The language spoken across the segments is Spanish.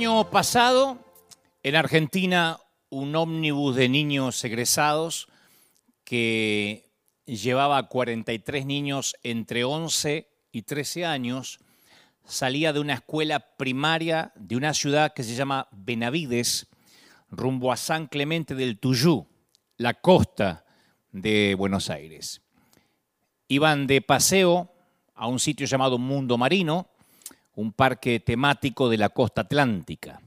año pasado, en Argentina, un ómnibus de niños egresados que llevaba a 43 niños entre 11 y 13 años salía de una escuela primaria de una ciudad que se llama Benavides, rumbo a San Clemente del Tuyú, la costa de Buenos Aires. Iban de paseo a un sitio llamado Mundo Marino, un parque temático de la costa atlántica.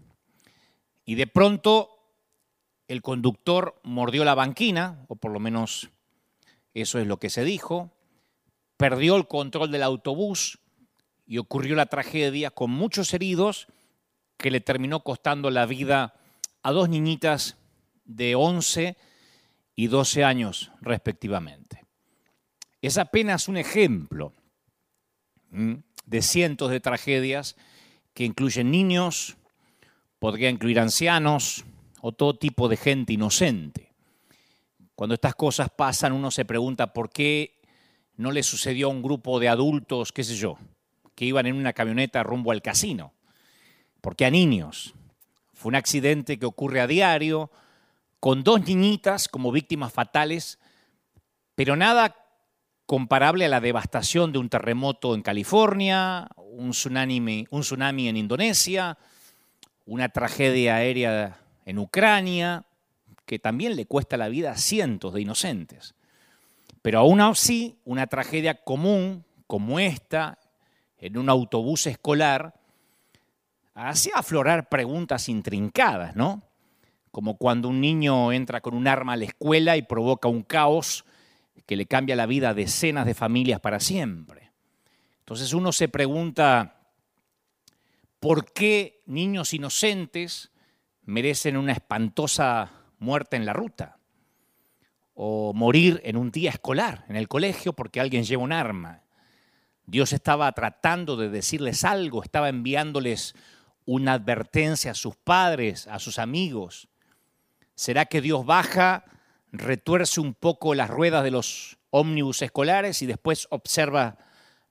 Y de pronto el conductor mordió la banquina, o por lo menos eso es lo que se dijo, perdió el control del autobús y ocurrió la tragedia con muchos heridos que le terminó costando la vida a dos niñitas de 11 y 12 años respectivamente. Es apenas un ejemplo de cientos de tragedias que incluyen niños, podría incluir ancianos o todo tipo de gente inocente. Cuando estas cosas pasan uno se pregunta por qué no le sucedió a un grupo de adultos, qué sé yo, que iban en una camioneta rumbo al casino. ¿Por qué a niños? Fue un accidente que ocurre a diario, con dos niñitas como víctimas fatales, pero nada comparable a la devastación de un terremoto en California, un tsunami, un tsunami en Indonesia, una tragedia aérea en Ucrania, que también le cuesta la vida a cientos de inocentes. Pero aún así, una tragedia común como esta, en un autobús escolar, hacía aflorar preguntas intrincadas, ¿no? Como cuando un niño entra con un arma a la escuela y provoca un caos que le cambia la vida a decenas de familias para siempre. Entonces uno se pregunta, ¿por qué niños inocentes merecen una espantosa muerte en la ruta? O morir en un día escolar, en el colegio, porque alguien lleva un arma. Dios estaba tratando de decirles algo, estaba enviándoles una advertencia a sus padres, a sus amigos. ¿Será que Dios baja retuerce un poco las ruedas de los ómnibus escolares y después observa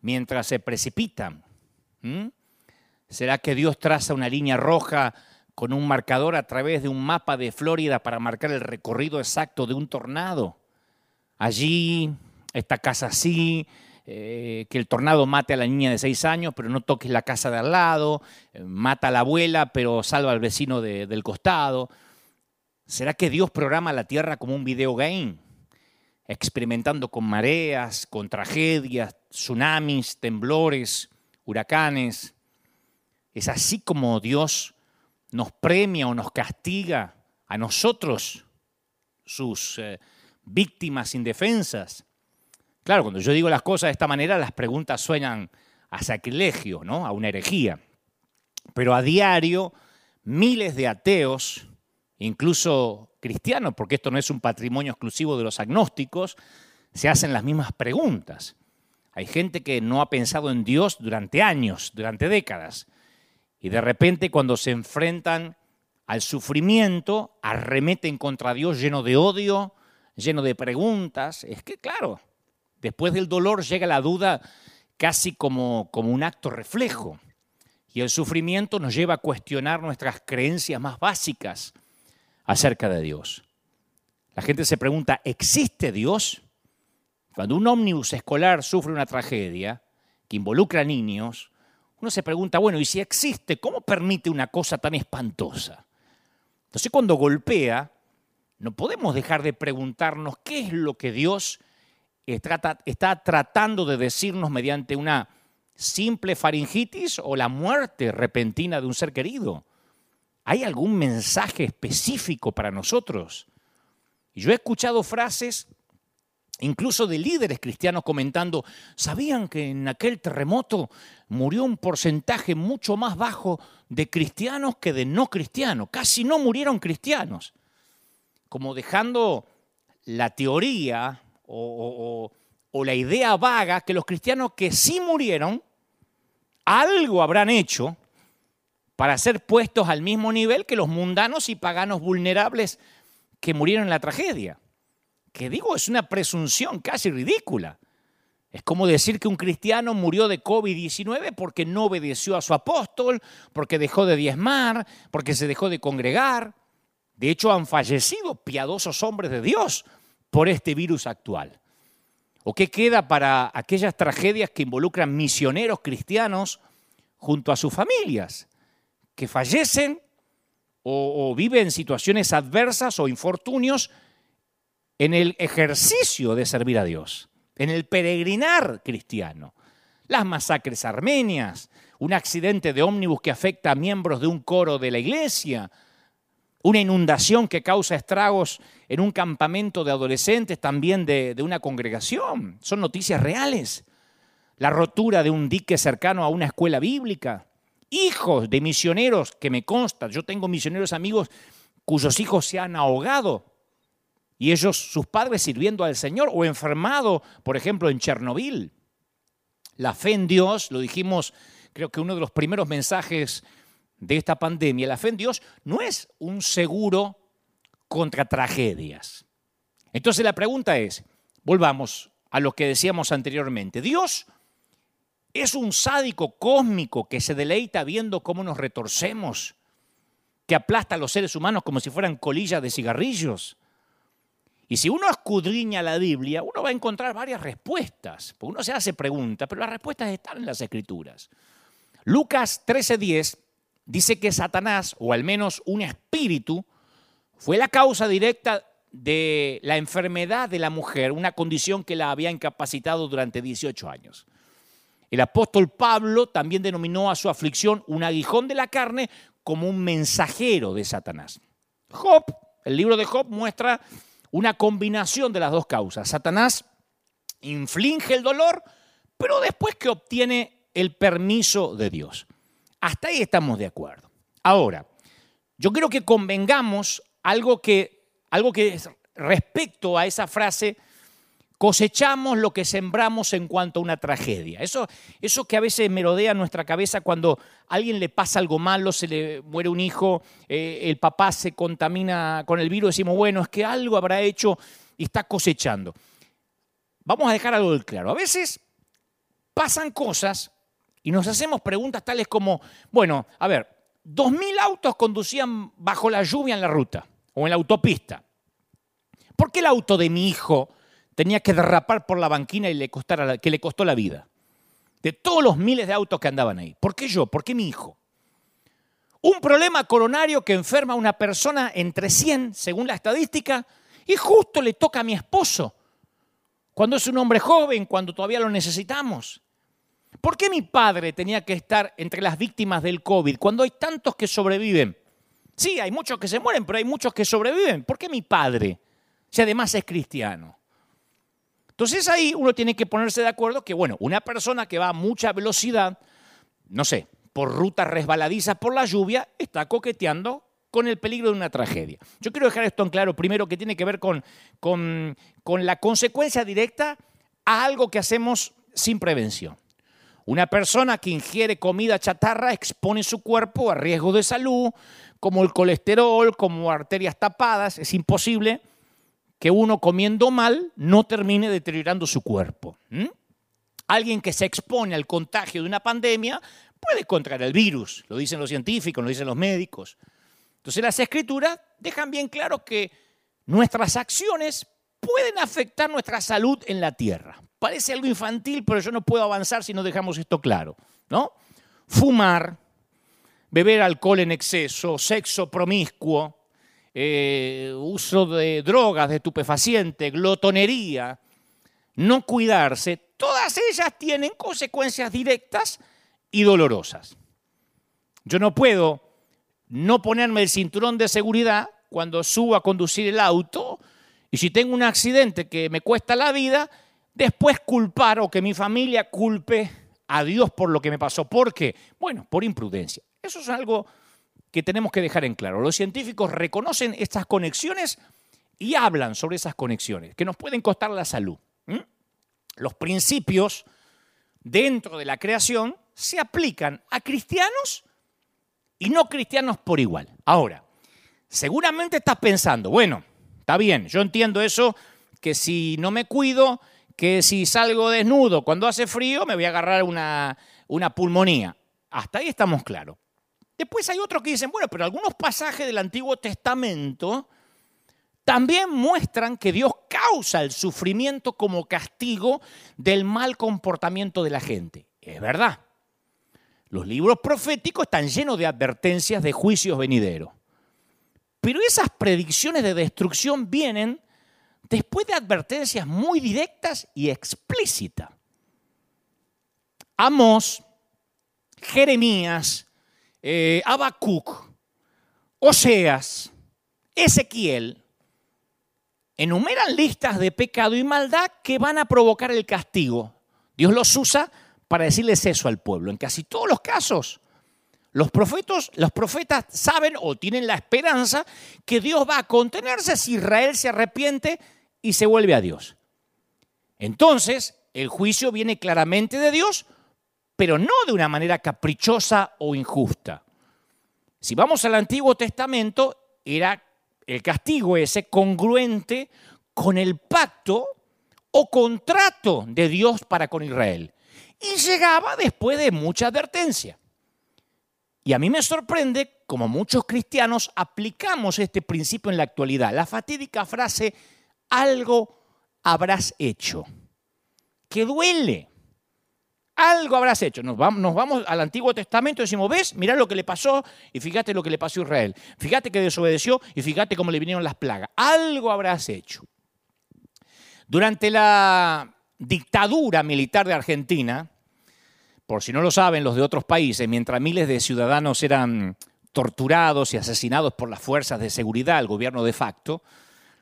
mientras se precipitan. ¿Será que Dios traza una línea roja con un marcador a través de un mapa de Florida para marcar el recorrido exacto de un tornado? Allí, esta casa así, eh, que el tornado mate a la niña de seis años, pero no toques la casa de al lado, eh, mata a la abuela, pero salva al vecino del costado. ¿Será que Dios programa la tierra como un videogame? Experimentando con mareas, con tragedias, tsunamis, temblores, huracanes. Es así como Dios nos premia o nos castiga a nosotros, sus eh, víctimas indefensas. Claro, cuando yo digo las cosas de esta manera, las preguntas suenan a sacrilegio, ¿no? a una herejía. Pero a diario, miles de ateos incluso cristianos, porque esto no es un patrimonio exclusivo de los agnósticos, se hacen las mismas preguntas. Hay gente que no ha pensado en Dios durante años, durante décadas, y de repente cuando se enfrentan al sufrimiento, arremeten contra Dios lleno de odio, lleno de preguntas. Es que, claro, después del dolor llega la duda casi como, como un acto reflejo. Y el sufrimiento nos lleva a cuestionar nuestras creencias más básicas acerca de Dios. La gente se pregunta, ¿existe Dios? Cuando un ómnibus escolar sufre una tragedia que involucra a niños, uno se pregunta, bueno, ¿y si existe, cómo permite una cosa tan espantosa? Entonces cuando golpea, no podemos dejar de preguntarnos qué es lo que Dios está tratando de decirnos mediante una simple faringitis o la muerte repentina de un ser querido. ¿Hay algún mensaje específico para nosotros? Yo he escuchado frases incluso de líderes cristianos comentando, ¿sabían que en aquel terremoto murió un porcentaje mucho más bajo de cristianos que de no cristianos? Casi no murieron cristianos. Como dejando la teoría o, o la idea vaga que los cristianos que sí murieron, algo habrán hecho para ser puestos al mismo nivel que los mundanos y paganos vulnerables que murieron en la tragedia. Que digo, es una presunción casi ridícula. Es como decir que un cristiano murió de COVID-19 porque no obedeció a su apóstol, porque dejó de diezmar, porque se dejó de congregar. De hecho, han fallecido piadosos hombres de Dios por este virus actual. ¿O qué queda para aquellas tragedias que involucran misioneros cristianos junto a sus familias, que fallecen o, viven situaciones adversas o infortunios en el ejercicio de servir a Dios, en el peregrinar cristiano? Las masacres armenias, un accidente de ómnibus que afecta a miembros de un coro de la iglesia, una inundación que causa estragos en un campamento de adolescentes, también de, una congregación. Son noticias reales. La rotura de un dique cercano a una escuela bíblica. Hijos de misioneros, que me consta, yo tengo misioneros amigos cuyos hijos se han ahogado y ellos, sus padres sirviendo al Señor o enfermado, por ejemplo, en Chernobyl. La fe en Dios, lo dijimos, creo que uno de los primeros mensajes de esta pandemia, la fe en Dios no es un seguro contra tragedias. Entonces la pregunta es, volvamos a lo que decíamos anteriormente, ¿Dios es un sádico cósmico que se deleita viendo cómo nos retorcemos, que aplasta a los seres humanos como si fueran colillas de cigarrillos? Y si uno escudriña la Biblia, uno va a encontrar varias respuestas, porque uno se hace preguntas, pero las respuestas están en las Escrituras. Lucas 13:10 dice que Satanás, o al menos un espíritu, fue la causa directa de la enfermedad de la mujer, una condición que la había incapacitado durante 18 años. El apóstol Pablo también denominó a su aflicción un aguijón de la carne como un mensajero de Satanás. Job, el libro de Job muestra una combinación de las dos causas. Satanás inflige el dolor, pero después que obtiene el permiso de Dios. Hasta ahí estamos de acuerdo. Ahora, yo creo que convengamos algo que, algo que respecto a esa frase, cosechamos lo que sembramos en cuanto a una tragedia. Eso, eso que a veces merodea nuestra cabeza cuando a alguien le pasa algo malo, se le muere un hijo, eh, el papá se contamina con el virus, decimos, bueno, es que algo habrá hecho y está cosechando. Vamos a dejar algo claro. A veces pasan cosas y nos hacemos preguntas tales como, bueno, a ver, dos mil autos conducían bajo la lluvia en la ruta o en la autopista. ¿Por qué el auto de mi hijo tenía que derrapar por la banquina y le costara, que le costó la vida? De todos los miles de autos que andaban ahí. ¿Por qué yo? ¿Por qué mi hijo? Un problema coronario que enferma a una persona entre 100, según la estadística, y justo le toca a mi esposo, cuando es un hombre joven, cuando todavía lo necesitamos. ¿Por qué mi padre tenía que estar entre las víctimas del COVID cuando hay tantos que sobreviven? Sí, hay muchos que se mueren, pero hay muchos que sobreviven. ¿Por qué mi padre? Si además es cristiano. Entonces ahí uno tiene que ponerse de acuerdo que, bueno, una persona que va a mucha velocidad, no sé, por rutas resbaladizas por la lluvia, está coqueteando con el peligro de una tragedia. Yo quiero dejar esto en claro, primero, que tiene que ver con, con, con la consecuencia directa a algo que hacemos sin prevención. Una persona que ingiere comida chatarra expone su cuerpo a riesgos de salud, como el colesterol, como arterias tapadas. Es imposible que uno comiendo mal no termine deteriorando su cuerpo. Alguien que se expone al contagio de una pandemia puede contraer el virus, lo dicen los científicos, lo dicen los médicos. Entonces las escrituras dejan bien claro que nuestras acciones pueden afectar nuestra salud en la tierra. Parece algo infantil, pero yo no puedo avanzar si no dejamos esto claro, ¿no? Fumar, beber alcohol en exceso, sexo promiscuo, eh, uso de drogas, de estupefaciente, glotonería, no cuidarse, todas ellas tienen consecuencias directas y dolorosas. Yo no puedo no ponerme el cinturón de seguridad cuando subo a conducir el auto y si tengo un accidente que me cuesta la vida, después culpar o que mi familia culpe a Dios por lo que me pasó. ¿Por qué? Bueno, por imprudencia. Eso es algo que tenemos que dejar en claro. Los científicos reconocen estas conexiones y hablan sobre esas conexiones, que nos pueden costar la salud. Los principios dentro de la creación se aplican a cristianos y no cristianos por igual. Ahora, seguramente estás pensando, bueno, está bien, yo entiendo eso, que si no me cuido, que si salgo desnudo cuando hace frío me voy a agarrar una, una pulmonía. Hasta ahí estamos claros. Después hay otros que dicen, bueno, pero algunos pasajes del Antiguo Testamento también muestran que Dios causa el sufrimiento como castigo del mal comportamiento de la gente. Es verdad. Los libros proféticos están llenos de advertencias de juicios venideros. Pero esas predicciones de destrucción vienen después de advertencias muy directas y explícitas. Amós, Jeremías, eh, Habacuc, Oseas, Ezequiel, enumeran listas de pecado y maldad que van a provocar el castigo. Dios los usa para decirles eso al pueblo. En casi todos los casos, los profetas, los profetas saben o tienen la esperanza que Dios va a contenerse si Israel se arrepiente y se vuelve a Dios. Entonces, el juicio viene claramente de Dios, pero no de una manera caprichosa o injusta. Si vamos al Antiguo Testamento, era el castigo ese congruente con el pacto o contrato de Dios para con Israel. Y llegaba después de mucha advertencia. Y a mí me sorprende como muchos cristianos aplicamos este principio en la actualidad. La fatídica frase, algo habrás hecho, que duele. Algo habrás hecho. Nos vamos, al Antiguo Testamento y decimos, ves, mirá lo que le pasó y fíjate lo que le pasó a Israel. Fíjate que desobedeció y fíjate cómo le vinieron las plagas. Algo habrás hecho. Durante la dictadura militar de Argentina, por si no lo saben los de otros países, mientras miles de ciudadanos eran torturados y asesinados por las fuerzas de seguridad, el gobierno de facto,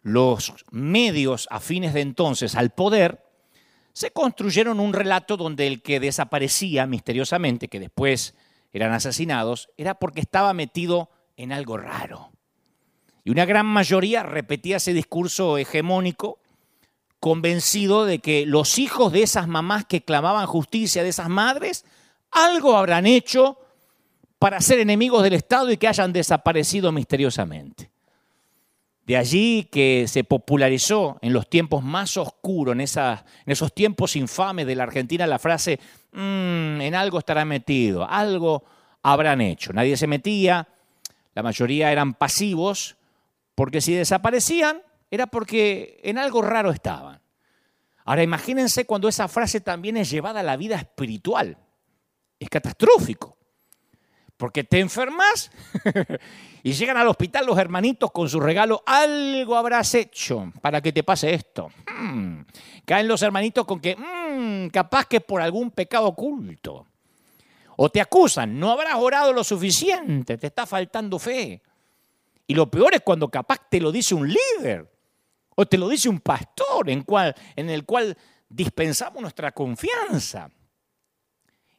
los medios afines de entonces al poder se construyeron un relato donde el que desaparecía misteriosamente, que después eran asesinados, era porque estaba metido en algo raro. Y una gran mayoría repetía ese discurso hegemónico, convencido de que los hijos de esas mamás que clamaban justicia, de esas madres, algo habrán hecho para ser enemigos del Estado y que hayan desaparecido misteriosamente. De allí que se popularizó en los tiempos más oscuros, en, esos tiempos infames de la Argentina, la frase, mm, en algo estará metido, algo habrán hecho. Nadie se metía, la mayoría eran pasivos, porque si desaparecían era porque en algo raro estaban. Ahora imagínense cuando esa frase también es llevada a la vida espiritual. Es catastrófico. Porque te enfermas y llegan al hospital los hermanitos con su regalo, algo habrás hecho para que te pase esto. Hmm. Caen los hermanitos con que, hmm, capaz que por algún pecado oculto. O te acusan, no habrás orado lo suficiente, te está faltando fe. Y lo peor es cuando capaz te lo dice un líder o te lo dice un pastor en, el cual dispensamos nuestra confianza.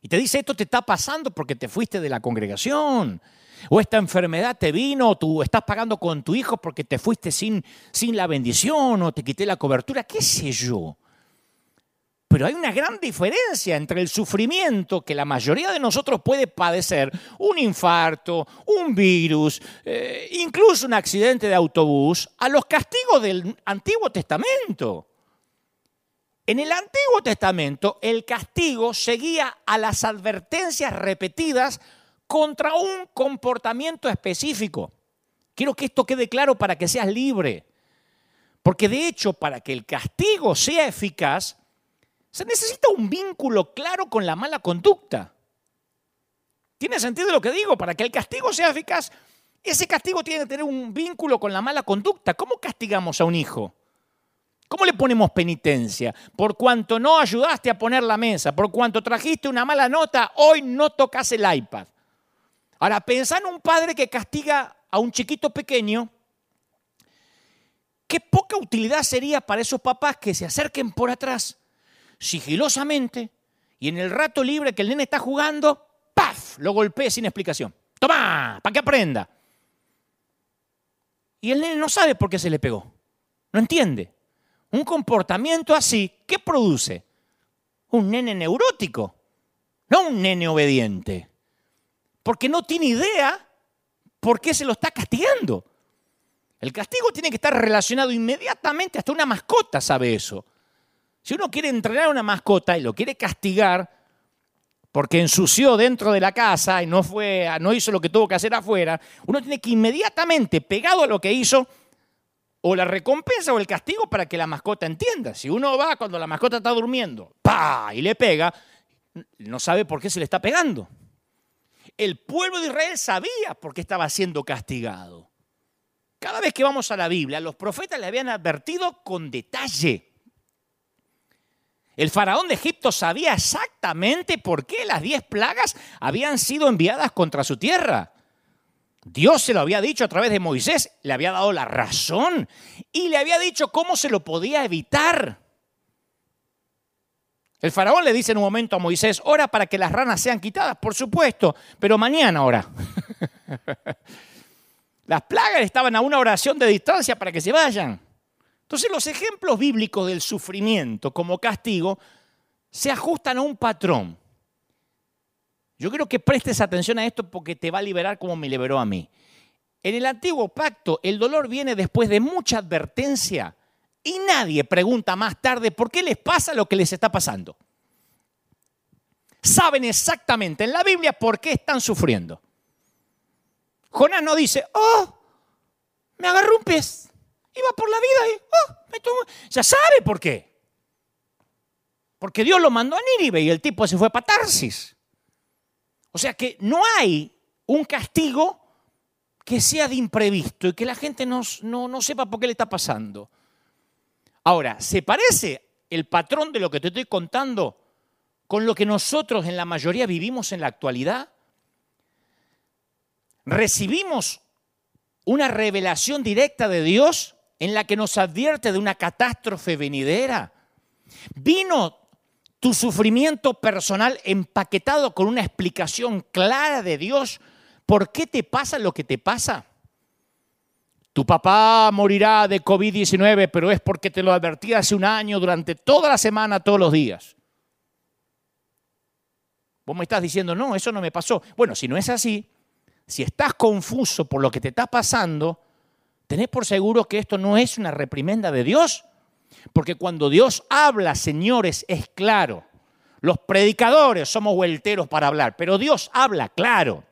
Y te dice, esto te está pasando porque te fuiste de la congregación. O esta enfermedad te vino, o tú estás pagando con tu hijo porque te fuiste sin, sin la bendición, o te quité la cobertura, qué sé yo. Pero hay una gran diferencia entre el sufrimiento que la mayoría de nosotros puede padecer, un infarto, un virus, eh, incluso un accidente de autobús, a los castigos del Antiguo Testamento. En el Antiguo Testamento el castigo seguía a las advertencias repetidas contra un comportamiento específico. Quiero que esto quede claro para que seas libre. Porque de hecho, para que el castigo sea eficaz, se necesita un vínculo claro con la mala conducta. ¿Tiene sentido lo que digo? Para que el castigo sea eficaz, ese castigo tiene que tener un vínculo con la mala conducta. ¿Cómo castigamos a un hijo? ¿Cómo le ponemos penitencia? Por cuanto no ayudaste a poner la mesa, por cuanto trajiste una mala nota, hoy no tocas el iPad. Ahora, pensá en un padre que castiga a un chiquito pequeño. Qué poca utilidad sería para esos papás que se acerquen por atrás, sigilosamente, y en el rato libre que el nene está jugando, ¡paf! Lo golpee sin explicación. ¡Toma! Para que aprenda. Y el nene no sabe por qué se le pegó. No entiende. Un comportamiento así, ¿qué produce? Un nene neurótico, no un nene obediente. Porque no tiene idea por qué se lo está castigando. El castigo tiene que estar relacionado inmediatamente, hasta una mascota sabe eso. Si uno quiere entrenar a una mascota y lo quiere castigar porque ensució dentro de la casa y no, fue, no hizo lo que tuvo que hacer afuera, uno tiene que inmediatamente, pegado a lo que hizo, o la recompensa o el castigo para que la mascota entienda. Si uno va cuando la mascota está durmiendo, ¡pa! y le pega, no sabe por qué se le está pegando. El pueblo de Israel sabía por qué estaba siendo castigado. Cada vez que vamos a la Biblia, los profetas le habían advertido con detalle. El faraón de Egipto sabía exactamente por qué las diez plagas habían sido enviadas contra su tierra. Dios se lo había dicho a través de Moisés, le había dado la razón y le había dicho cómo se lo podía evitar. El faraón le dice en un momento a Moisés, ora para que las ranas sean quitadas, por supuesto, pero mañana ora. las plagas estaban a una oración de distancia para que se vayan. Entonces los ejemplos bíblicos del sufrimiento como castigo se ajustan a un patrón. Yo quiero que prestes atención a esto porque te va a liberar como me liberó a mí. En el antiguo pacto, el dolor viene después de mucha advertencia y nadie pregunta más tarde por qué les pasa lo que les está pasando. Saben exactamente en la Biblia por qué están sufriendo. Jonás no dice, oh, me agarró un pez, iba por la vida y, oh, me tomó. Ya sabe por qué. Porque Dios lo mandó a Nínive y el tipo se fue para Tarsis. O sea que no hay un castigo que sea de imprevisto y que la gente no, no, sepa por qué le está pasando. Ahora, ¿se parece el patrón de lo que te estoy contando con lo que nosotros en la mayoría vivimos en la actualidad? Recibimos una revelación directa de Dios en la que nos advierte de una catástrofe venidera. Vino tu sufrimiento personal empaquetado con una explicación clara de Dios, ¿por qué te pasa lo que te pasa? Tu papá morirá de COVID-19, pero es porque te lo advertí hace un año durante toda la semana, todos los días. Vos me estás diciendo, no, eso no me pasó. Bueno, si no es así, si estás confuso por lo que te está pasando, tenés por seguro que esto no es una reprimenda de Dios, porque cuando Dios habla, señores, es claro. Los predicadores somos vuelteros para hablar, pero Dios habla claro.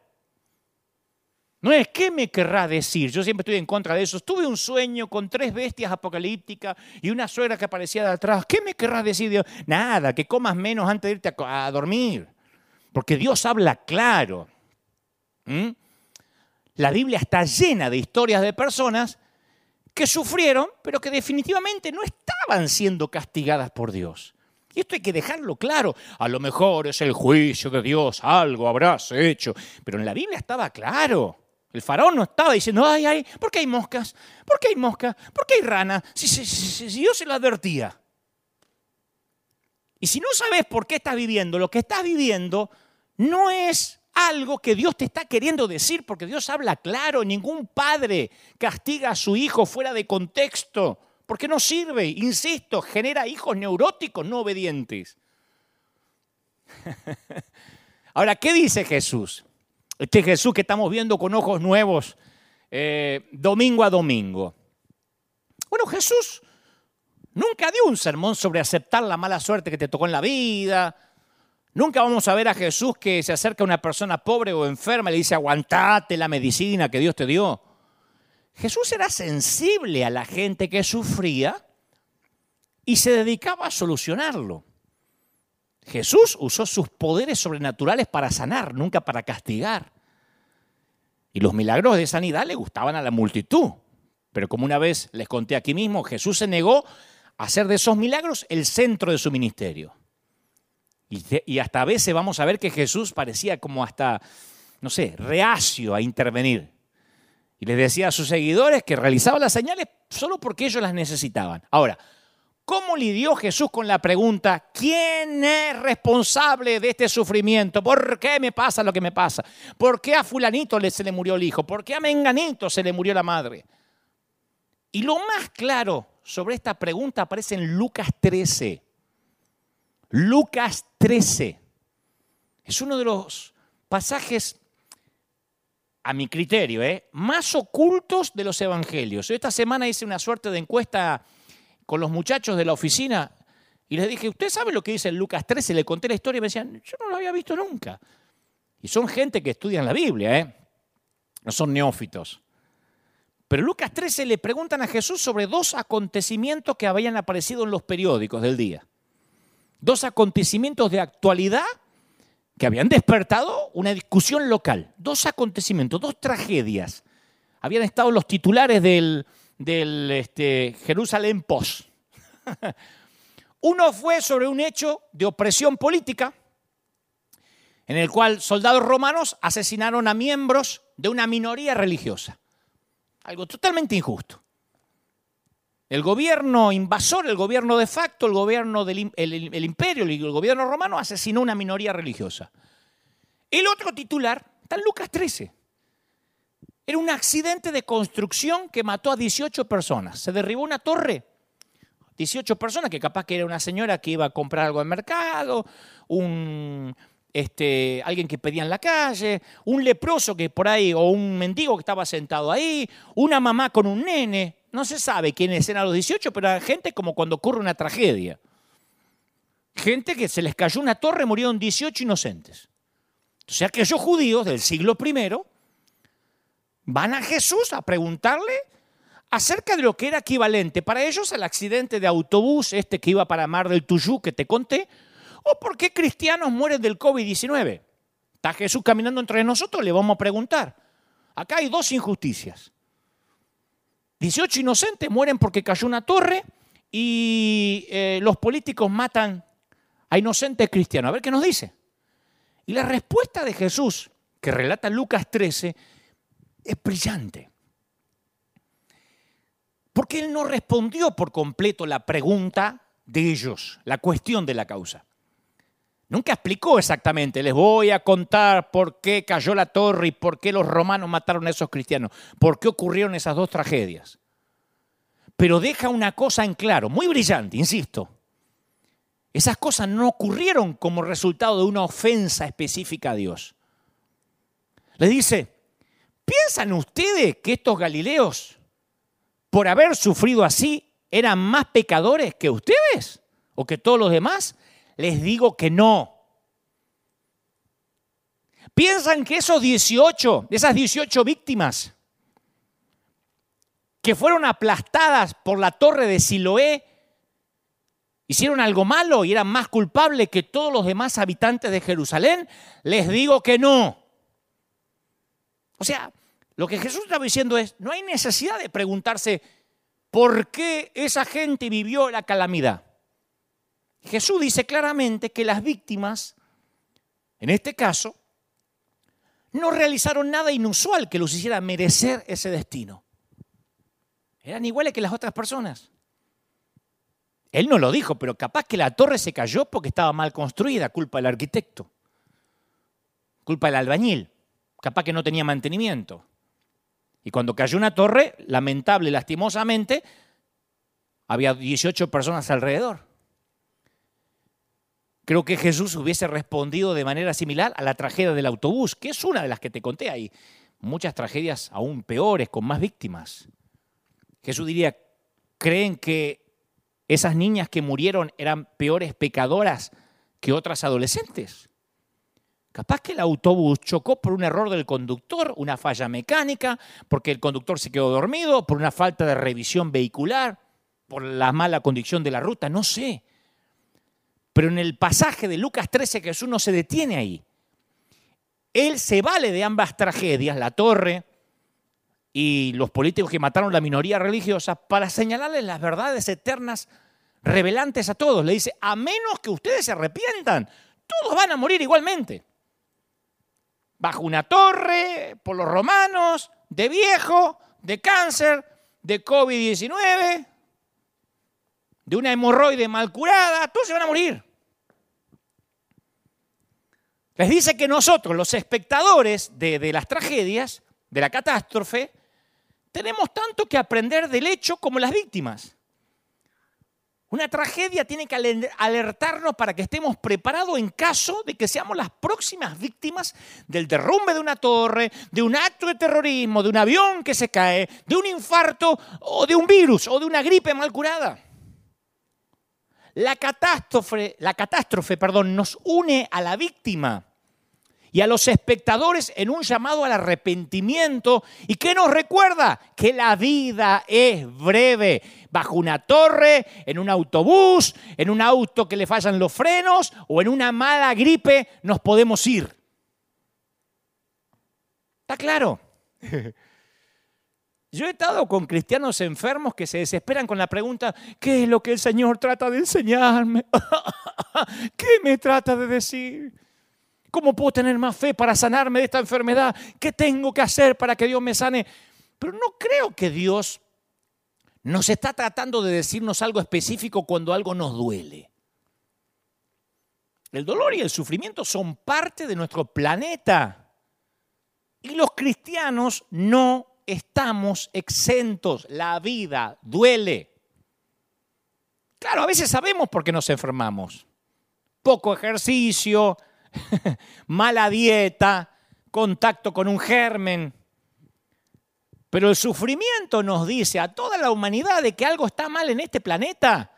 No es, ¿qué me querrá decir? Yo siempre estoy en contra de eso. Tuve un sueño con tres bestias apocalípticas y una suegra que aparecía de atrás. ¿Qué me querrá decir Dios? Nada, que comas menos antes de irte a, dormir. Porque Dios habla claro. ¿Mm? La Biblia está llena de historias de personas que sufrieron, pero que definitivamente no estaban siendo castigadas por Dios. Y esto hay que dejarlo claro. A lo mejor es el juicio de Dios, algo habrás hecho. Pero en la Biblia estaba claro. El faraón no estaba diciendo, ay, ay, ¿por qué hay moscas? ¿Por qué hay moscas? ¿Por qué hay rana? Si, si Dios se lo advertía. Y si no sabes por qué estás viviendo, lo que estás viviendo no es algo que Dios te está queriendo decir, porque Dios habla claro, ningún padre castiga a su hijo fuera de contexto, porque no sirve, insisto, genera hijos neuróticos, no obedientes. Ahora, ¿qué dice Jesús? Este Jesús que estamos viendo con ojos nuevos eh, domingo a domingo. Bueno, Jesús nunca dio un sermón sobre aceptar la mala suerte que te tocó en la vida, Nunca vamos a ver a Jesús que se acerca a una persona pobre o enferma y le dice, aguantate la medicina que Dios te dio. Jesús era sensible a la gente que sufría y se dedicaba a solucionarlo. Jesús usó sus poderes sobrenaturales para sanar, nunca para castigar. Y los milagros de sanidad le gustaban a la multitud. Pero como una vez les conté aquí mismo, Jesús se negó a hacer de esos milagros el centro de su ministerio. Y, hasta a veces vamos a ver que Jesús parecía como hasta, no sé, reacio a intervenir. Y les decía a sus seguidores que realizaba las señales solo porque ellos las necesitaban. Ahora, ¿cómo lidió Jesús con la pregunta, ¿quién es responsable de este sufrimiento? ¿Por qué me pasa lo que me pasa? ¿Por qué a fulanito se le murió el hijo? ¿Por qué a menganito se le murió la madre? Y lo más claro sobre esta pregunta aparece en Lucas 13. Lucas 13. Es uno de los pasajes, a mi criterio, ¿eh? más ocultos de los evangelios. esta semana hice una suerte de encuesta con los muchachos de la oficina Y les dije, ¿usted sabe lo que dice Lucas 13? Le conté la historia y me decían, yo no lo había visto nunca. Y son gente que estudian la Biblia, ¿eh? No son neófitos. Pero Lucas 13 le preguntan a Jesús sobre dos acontecimientos que habían aparecido en los periódicos del día. Dos acontecimientos de actualidad que habían despertado una discusión local. Dos acontecimientos, dos tragedias. Habían estado los titulares del, del este, Jerusalén Post. Uno fue sobre un hecho de opresión política, en el cual soldados romanos asesinaron a miembros de una minoría religiosa. Algo totalmente injusto. El gobierno invasor, el gobierno de facto, el gobierno del el, imperio, el gobierno romano asesinó una minoría religiosa. El otro titular está en Lucas 13. Era un accidente de construcción que mató a 18 personas. Se derribó una torre 18 personas, que capaz que era una señora que iba a comprar algo en mercado, un, este, alguien que pedía en la calle, un leproso que por ahí, o un mendigo que estaba sentado ahí, una mamá con un nene. No se sabe quiénes eran los 18, pero era gente como cuando ocurre una tragedia. Gente que se les cayó una torre, murieron 18 inocentes. O sea, aquellos judíos del siglo I van a Jesús a preguntarle acerca de lo que era equivalente para ellos al accidente de autobús, este que iba para Mar del Tuyú que te conté, o por qué cristianos mueren del COVID-19. Está Jesús caminando entre nosotros, le vamos a preguntar. Acá hay dos injusticias. 18 inocentes mueren porque cayó una torre y eh, los políticos matan a inocentes cristianos. A ver qué nos dice. Y la respuesta de Jesús, que relata Lucas 13, es brillante. Porque él no respondió por completo la pregunta de ellos, la cuestión de la causa. Nunca explicó exactamente, les voy a contar por qué cayó la torre y por qué los romanos mataron a esos cristianos, por qué ocurrieron esas dos tragedias. Pero deja una cosa en claro, muy brillante, insisto. Esas cosas no ocurrieron como resultado de una ofensa específica a Dios. Les dice, ¿piensan ustedes que estos galileos por haber sufrido así, eran más pecadores que ustedes o que todos los demás? Les digo que no. ¿Piensan que esos 18, esas 18 víctimas que fueron aplastadas por la torre de Siloé, hicieron algo malo y eran más culpables que todos los demás habitantes de Jerusalén? Les digo que no. O sea, lo que Jesús estaba diciendo es, no hay necesidad de preguntarse por qué esa gente vivió la calamidad. Jesús dice claramente que las víctimas, en este caso, no realizaron nada inusual que los hiciera merecer ese destino. Eran iguales que las otras personas. Él no lo dijo, pero capaz que la torre se cayó porque estaba mal construida, culpa del arquitecto, culpa del albañil, capaz que no tenía mantenimiento. Y cuando cayó una torre, lamentable, lastimosamente, había 18 personas alrededor. Creo que Jesús hubiese respondido de manera similar a la tragedia del autobús, que es una de las que te conté ahí. Muchas tragedias aún peores, con más víctimas. Jesús diría, ¿creen que esas niñas que murieron eran peores pecadoras que otras adolescentes? Capaz que el autobús chocó por un error del conductor, una falla mecánica, porque el conductor se quedó dormido, por una falta de revisión vehicular, por la mala condición de la ruta, no sé. Pero en el pasaje de Lucas 13 Jesús no se detiene ahí. Él se vale de ambas tragedias, la torre y los políticos que mataron la minoría religiosa, para señalarles las verdades eternas revelantes a todos. Le dice, a menos que ustedes se arrepientan, todos van a morir igualmente bajo una torre, por los romanos, de viejo, de cáncer, de COVID-19, de una hemorroide mal curada, todos se van a morir. Les dice que nosotros, los espectadores de, las tragedias, de la catástrofe, tenemos tanto que aprender del hecho como las víctimas. Una tragedia tiene que alertarnos para que estemos preparados en caso de que seamos las próximas víctimas del derrumbe de una torre, de un acto de terrorismo, de un avión que se cae, de un infarto o de un virus o de una gripe mal curada. La catástrofe, la catástrofe perdón, nos une a la víctima y a los espectadores en un llamado al arrepentimiento y que nos recuerda que la vida es breve. Bajo una torre, en un autobús, en un auto que le fallan los frenos o en una mala gripe nos podemos ir. ¿Está claro? Yo he estado con cristianos enfermos que se desesperan con la pregunta, ¿qué es lo que el Señor trata de enseñarme? ¿Qué me trata de decir? ¿Cómo puedo tener más fe para sanarme de esta enfermedad? ¿Qué tengo que hacer para que Dios me sane? Pero no creo que Dios nos está tratando de decirnos algo específico cuando algo nos duele. El dolor y el sufrimiento son parte de nuestro planeta. Y los cristianos no estamos exentos. La vida duele. Claro, a veces sabemos por qué nos enfermamos. Poco ejercicio, mala dieta, contacto con un germen. Pero el sufrimiento nos dice a toda la humanidad de que algo está mal en este planeta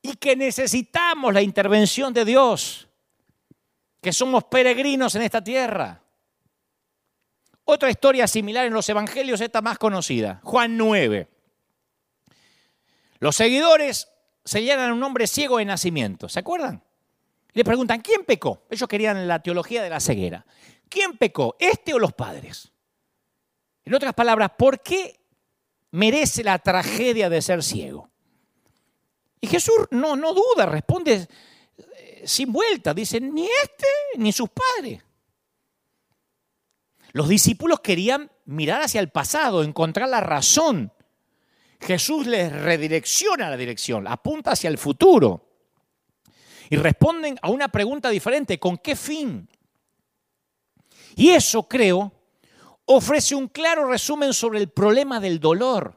y que necesitamos la intervención de Dios, que somos peregrinos en esta tierra. Otra historia similar en los evangelios, esta más conocida, Juan 9. Los seguidores señalan a un hombre ciego de nacimiento, ¿se acuerdan? Le preguntan, ¿quién pecó? Ellos querían la teología de la ceguera. ¿Quién pecó, este o los padres? En otras palabras, ¿por qué merece la tragedia de ser ciego? Y Jesús no, no duda, responde eh, sin vuelta, dice, ni este ni sus padres. Los discípulos querían mirar hacia el pasado, encontrar la razón. Jesús les redirecciona la dirección, apunta hacia el futuro. Y responden a una pregunta diferente, ¿con qué fin? Y eso, creo, ofrece un claro resumen sobre el problema del dolor.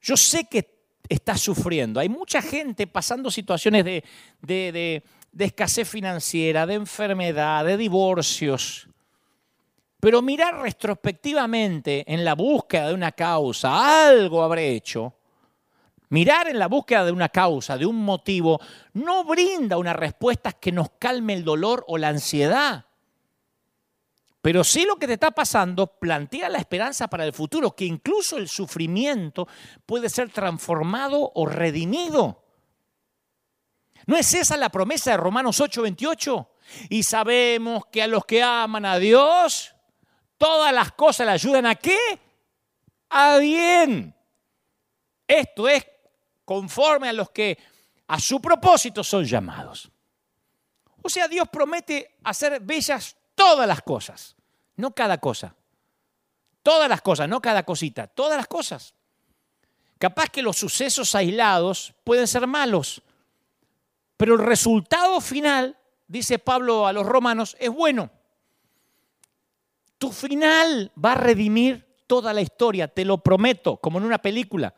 Yo sé que está sufriendo. Hay mucha gente pasando situaciones de, de, escasez financiera, de enfermedad, de divorcios. Pero mirar retrospectivamente en la búsqueda de una causa, algo habré hecho, mirar en la búsqueda de una causa, de un motivo, no brinda una respuesta que nos calme el dolor o la ansiedad. Pero sí lo que te está pasando plantea la esperanza para el futuro, que incluso el sufrimiento puede ser transformado o redimido. ¿No es esa la promesa de Romanos 8:28? Y sabemos que a los que aman a Dios, todas las cosas le ayudan a qué? A bien. Esto es conforme a los que a su propósito son llamados. O sea, Dios promete hacer bellas todas las cosas, no cada cosa. Todas las cosas, no cada cosita, todas las cosas. Capaz que los sucesos aislados pueden ser malos, pero el resultado final, dice Pablo a los romanos, es bueno. Tu final va a redimir toda la historia, te lo prometo, como en una película.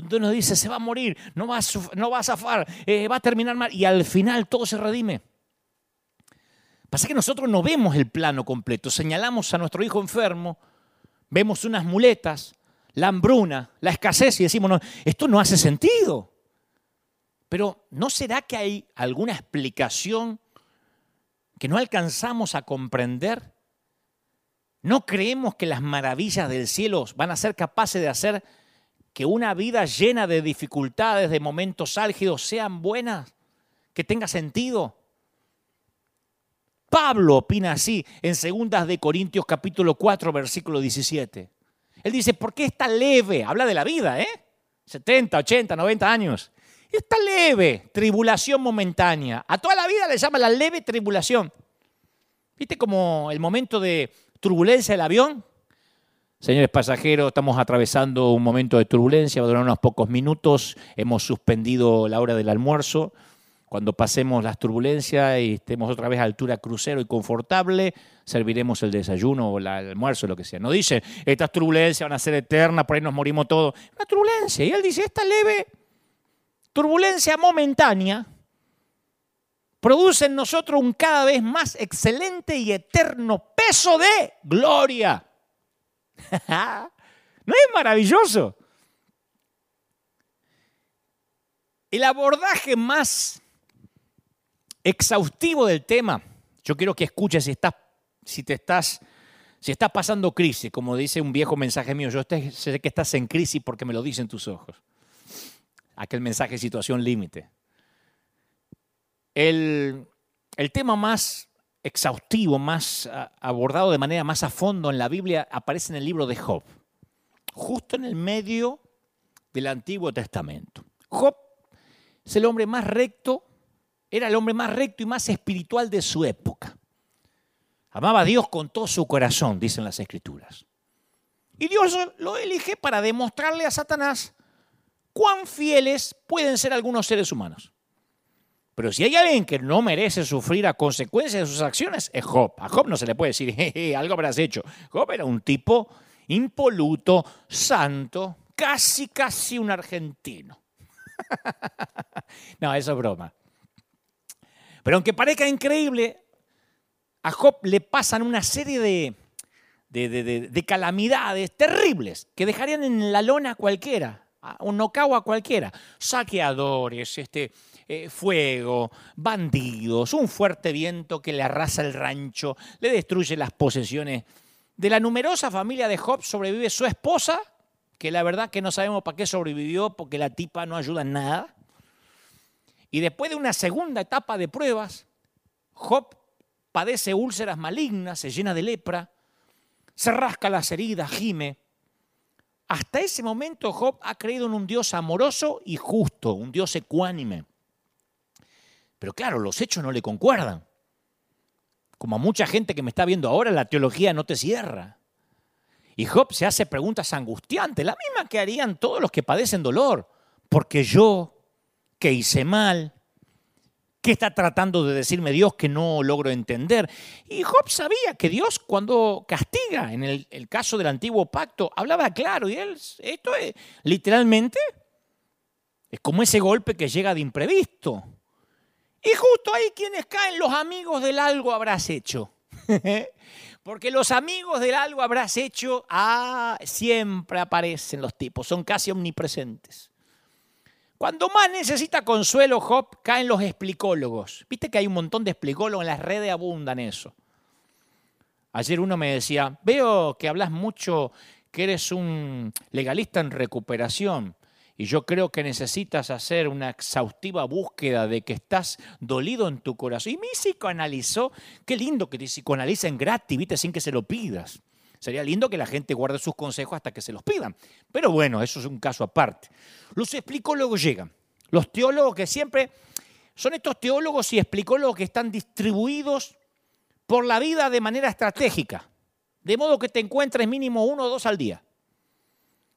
Donde uno dice, se va a morir, no va a, no va a zafar, eh, va a terminar mal, y al final todo se redime. Pasa que nosotros no vemos el plano completo, señalamos a nuestro hijo enfermo, vemos unas muletas, la hambruna, la escasez y decimos, esto no hace sentido. Pero ¿no será que hay alguna explicación que no alcanzamos a comprender? ¿No creemos que las maravillas del cielo van a ser capaces de hacer que una vida llena de dificultades, de momentos álgidos, sean buenas, que tenga sentido? Pablo opina así en Segundas de Corintios capítulo 4, versículo 17. Él dice, ¿por qué está leve? Habla de la vida, ¿eh? 70, 80, 90 años. Esta leve tribulación momentánea. A toda la vida le llama la leve tribulación. ¿Viste como el momento de turbulencia del avión. Señores pasajeros, estamos atravesando un momento de turbulencia, va a durar unos pocos minutos. Hemos suspendido la hora del almuerzo. Cuando pasemos las turbulencias y estemos otra vez a altura crucero y confortable, serviremos el desayuno o el almuerzo, lo que sea. No dice, estas turbulencias van a ser eternas, por ahí nos morimos todos. Una turbulencia. Y él dice, esta leve turbulencia momentánea produce en nosotros un cada vez más excelente y eterno peso de gloria. ¿No es maravilloso? el abordaje más exhaustivo del tema, yo quiero que escuches si, estás, si te estás, si estás pasando crisis, como dice un viejo mensaje mío, yo sé que estás en crisis porque me lo dicen tus ojos. Aquel mensaje situación límite. El, el tema más exhaustivo, más abordado de manera más a fondo en la Biblia aparece en el libro de Job, justo en el medio del Antiguo Testamento. Job es el hombre más recto, era el hombre más recto y más espiritual de su época. Amaba a Dios con todo su corazón, dicen las escrituras. Y Dios lo elige para demostrarle a Satanás cuán fieles pueden ser algunos seres humanos. Pero si hay alguien que no merece sufrir a consecuencia de sus acciones, es Job. A Job no se le puede decir, algo habrás hecho. Job era un tipo impoluto, santo, casi, casi un argentino. no, eso es broma. Pero aunque parezca increíble, a Job le pasan una serie de, de, calamidades terribles que dejarían en la lona a cualquiera, a un nocao a cualquiera. Saqueadores, este, eh, fuego, bandidos, un fuerte viento que le arrasa el rancho, le destruye las posesiones. De la numerosa familia de Job sobrevive su esposa que la verdad que no sabemos para qué sobrevivió, porque la tipa no ayuda en nada. Y después de una segunda etapa de pruebas, Job padece úlceras malignas, se llena de lepra, se rasca las heridas, gime. Hasta ese momento Job ha creído en un Dios amoroso y justo, un Dios ecuánime. Pero claro, los hechos no le concuerdan. Como a mucha gente que me está viendo ahora, la teología no te cierra. Y Job se hace preguntas angustiantes, la misma que harían todos los que padecen dolor. Porque yo, que hice mal, ¿qué está tratando de decirme Dios que no logro entender? Y Job sabía que Dios cuando castiga, en el, el caso del antiguo pacto, hablaba claro y él, esto es literalmente, es como ese golpe que llega de imprevisto. Y justo ahí quienes caen, los amigos del algo habrás hecho. Porque los amigos del algo habrás hecho, ah, siempre aparecen los tipos, son casi omnipresentes. Cuando más necesita consuelo Job, caen los explicólogos. Viste que hay un montón de explicólogos en las redes, abundan eso. Ayer uno me decía, veo que hablas mucho, que eres un legalista en recuperación. Y yo creo que necesitas hacer una exhaustiva búsqueda de que estás dolido en tu corazón. Y me psicoanalizó, qué lindo que te psicoanalicen gratis, ¿viste? sin que se lo pidas. Sería lindo que la gente guarde sus consejos hasta que se los pidan. Pero bueno, eso es un caso aparte. Los explicólogos llegan. Los teólogos que siempre son estos teólogos y explicólogos que están distribuidos por la vida de manera estratégica. De modo que te encuentres mínimo uno o dos al día.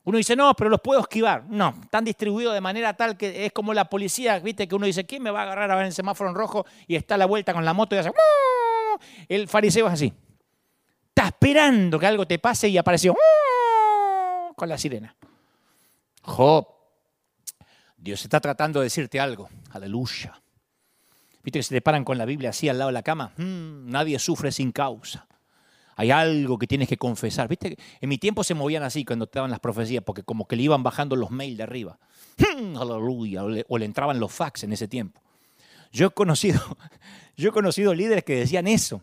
Uno dice, no, pero los puedo esquivar. No, están distribuidos de manera tal que es como la policía, viste, que uno dice, ¿quién me va a agarrar a ver el semáforo en rojo? Y está a la vuelta con la moto y hace, el fariseo es así. Está esperando que algo te pase y apareció con la sirena. Job, Dios está tratando de decirte algo. Aleluya. Viste que se te paran con la Biblia así al lado de la cama. Mm, nadie sufre sin causa. Hay algo que tienes que confesar. ¿Viste? En mi tiempo se movían así cuando te daban las profecías, porque como que le iban bajando los mails de arriba. Aleluya. O le, entraban los fax en ese tiempo. Yo he, conocido, yo he conocido líderes que decían eso.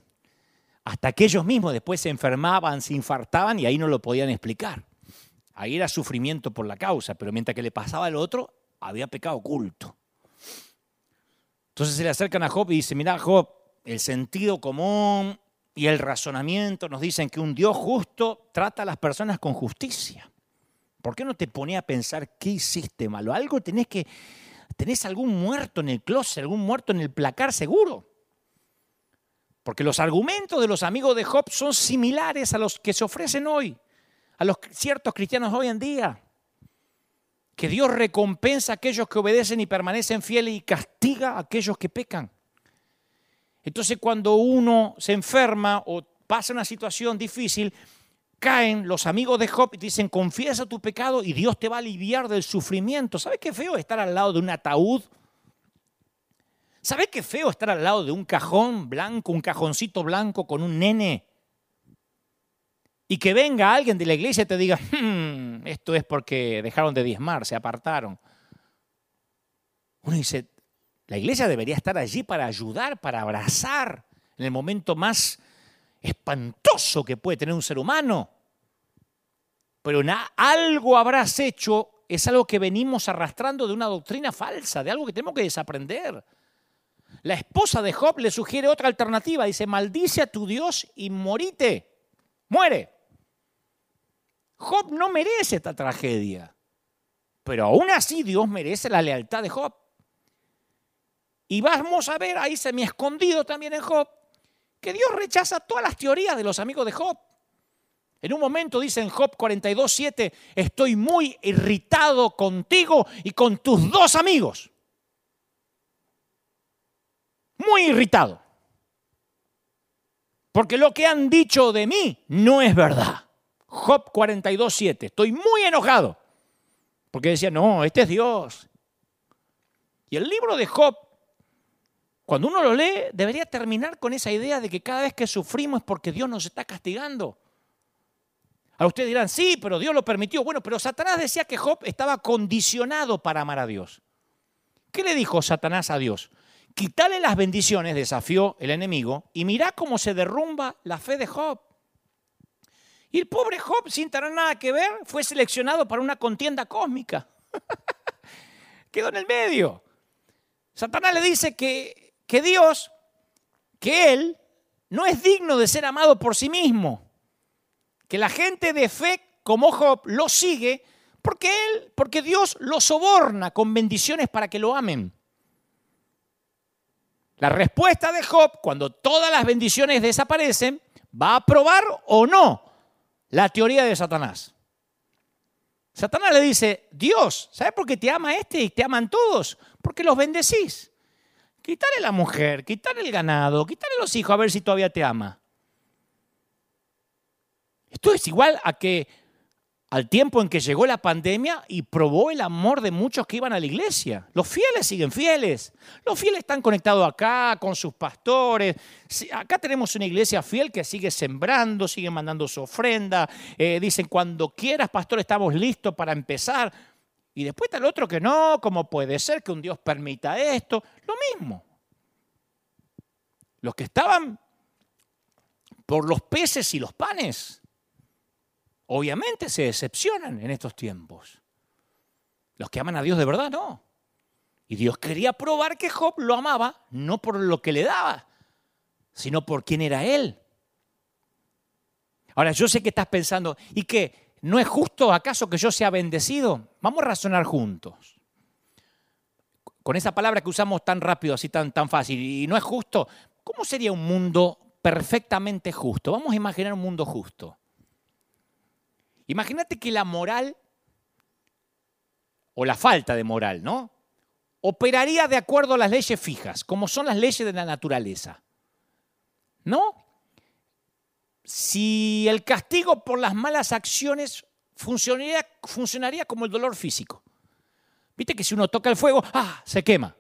Hasta que ellos mismos después se enfermaban, se infartaban y ahí no lo podían explicar. Ahí era sufrimiento por la causa, pero mientras que le pasaba al otro, había pecado oculto. Entonces se le acercan a Job y dicen, mira Job, el sentido común, y el razonamiento nos dicen que un Dios justo trata a las personas con justicia. ¿Por qué no te ponía a pensar qué hiciste malo? Algo tenés que. Tenés algún muerto en el closet, algún muerto en el placar seguro. Porque los argumentos de los amigos de Job son similares a los que se ofrecen hoy, a los ciertos cristianos hoy en día. Que Dios recompensa a aquellos que obedecen y permanecen fieles y castiga a aquellos que pecan. Entonces cuando uno se enferma o pasa una situación difícil, caen los amigos de Job y dicen, confiesa tu pecado y Dios te va a aliviar del sufrimiento. ¿Sabes qué feo estar al lado de un ataúd? ¿Sabes qué feo estar al lado de un cajón blanco, un cajoncito blanco con un nene? Y que venga alguien de la iglesia y te diga, hmm, esto es porque dejaron de diezmar, se apartaron. Uno dice, la iglesia debería estar allí para ayudar, para abrazar en el momento más espantoso que puede tener un ser humano. Pero algo habrás hecho, es algo que venimos arrastrando de una doctrina falsa, de algo que tenemos que desaprender. La esposa de Job le sugiere otra alternativa, dice, maldice a tu Dios y morite, muere. Job no merece esta tragedia, pero aún así Dios merece la lealtad de Job. Y vamos a ver ahí se me escondido también en Job, que Dios rechaza todas las teorías de los amigos de Job. En un momento dice en Job 42.7, estoy muy irritado contigo y con tus dos amigos. Muy irritado. Porque lo que han dicho de mí no es verdad. Job 42.7, estoy muy enojado. Porque decía, no, este es Dios. Y el libro de Job cuando uno lo lee, debería terminar con esa idea de que cada vez que sufrimos es porque Dios nos está castigando. A ustedes dirán, sí, pero Dios lo permitió. Bueno, pero Satanás decía que Job estaba condicionado para amar a Dios. ¿Qué le dijo Satanás a Dios? Quítale las bendiciones, desafió el enemigo, y mirá cómo se derrumba la fe de Job. Y el pobre Job, sin tener nada que ver, fue seleccionado para una contienda cósmica. Quedó en el medio. Satanás le dice que que Dios, que Él, no es digno de ser amado por sí mismo. Que la gente de fe como Job lo sigue porque Él, porque Dios lo soborna con bendiciones para que lo amen. La respuesta de Job, cuando todas las bendiciones desaparecen, va a aprobar o no la teoría de Satanás. Satanás le dice, Dios, ¿sabes por qué te ama este y te aman todos? Porque los bendecís. Quítale la mujer, quítale el ganado, quítale los hijos a ver si todavía te ama. Esto es igual a que al tiempo en que llegó la pandemia y probó el amor de muchos que iban a la iglesia. Los fieles siguen fieles. Los fieles están conectados acá con sus pastores. Acá tenemos una iglesia fiel que sigue sembrando, sigue mandando su ofrenda. Eh, dicen, cuando quieras, pastor, estamos listos para empezar. Y después está el otro que no, ¿cómo puede ser que un Dios permita esto? Lo mismo. Los que estaban por los peces y los panes, obviamente se decepcionan en estos tiempos. Los que aman a Dios de verdad, no. Y Dios quería probar que Job lo amaba, no por lo que le daba, sino por quién era él. Ahora, yo sé que estás pensando, ¿y qué? ¿No es justo acaso que yo sea bendecido? Vamos a razonar juntos. Con esa palabra que usamos tan rápido, así tan, tan fácil, y no es justo, ¿cómo sería un mundo perfectamente justo? Vamos a imaginar un mundo justo. Imagínate que la moral, o la falta de moral, ¿no? Operaría de acuerdo a las leyes fijas, como son las leyes de la naturaleza. ¿No? Si el castigo por las malas acciones funcionaría, como el dolor físico. Viste que si uno toca el fuego, ¡ah! se quema.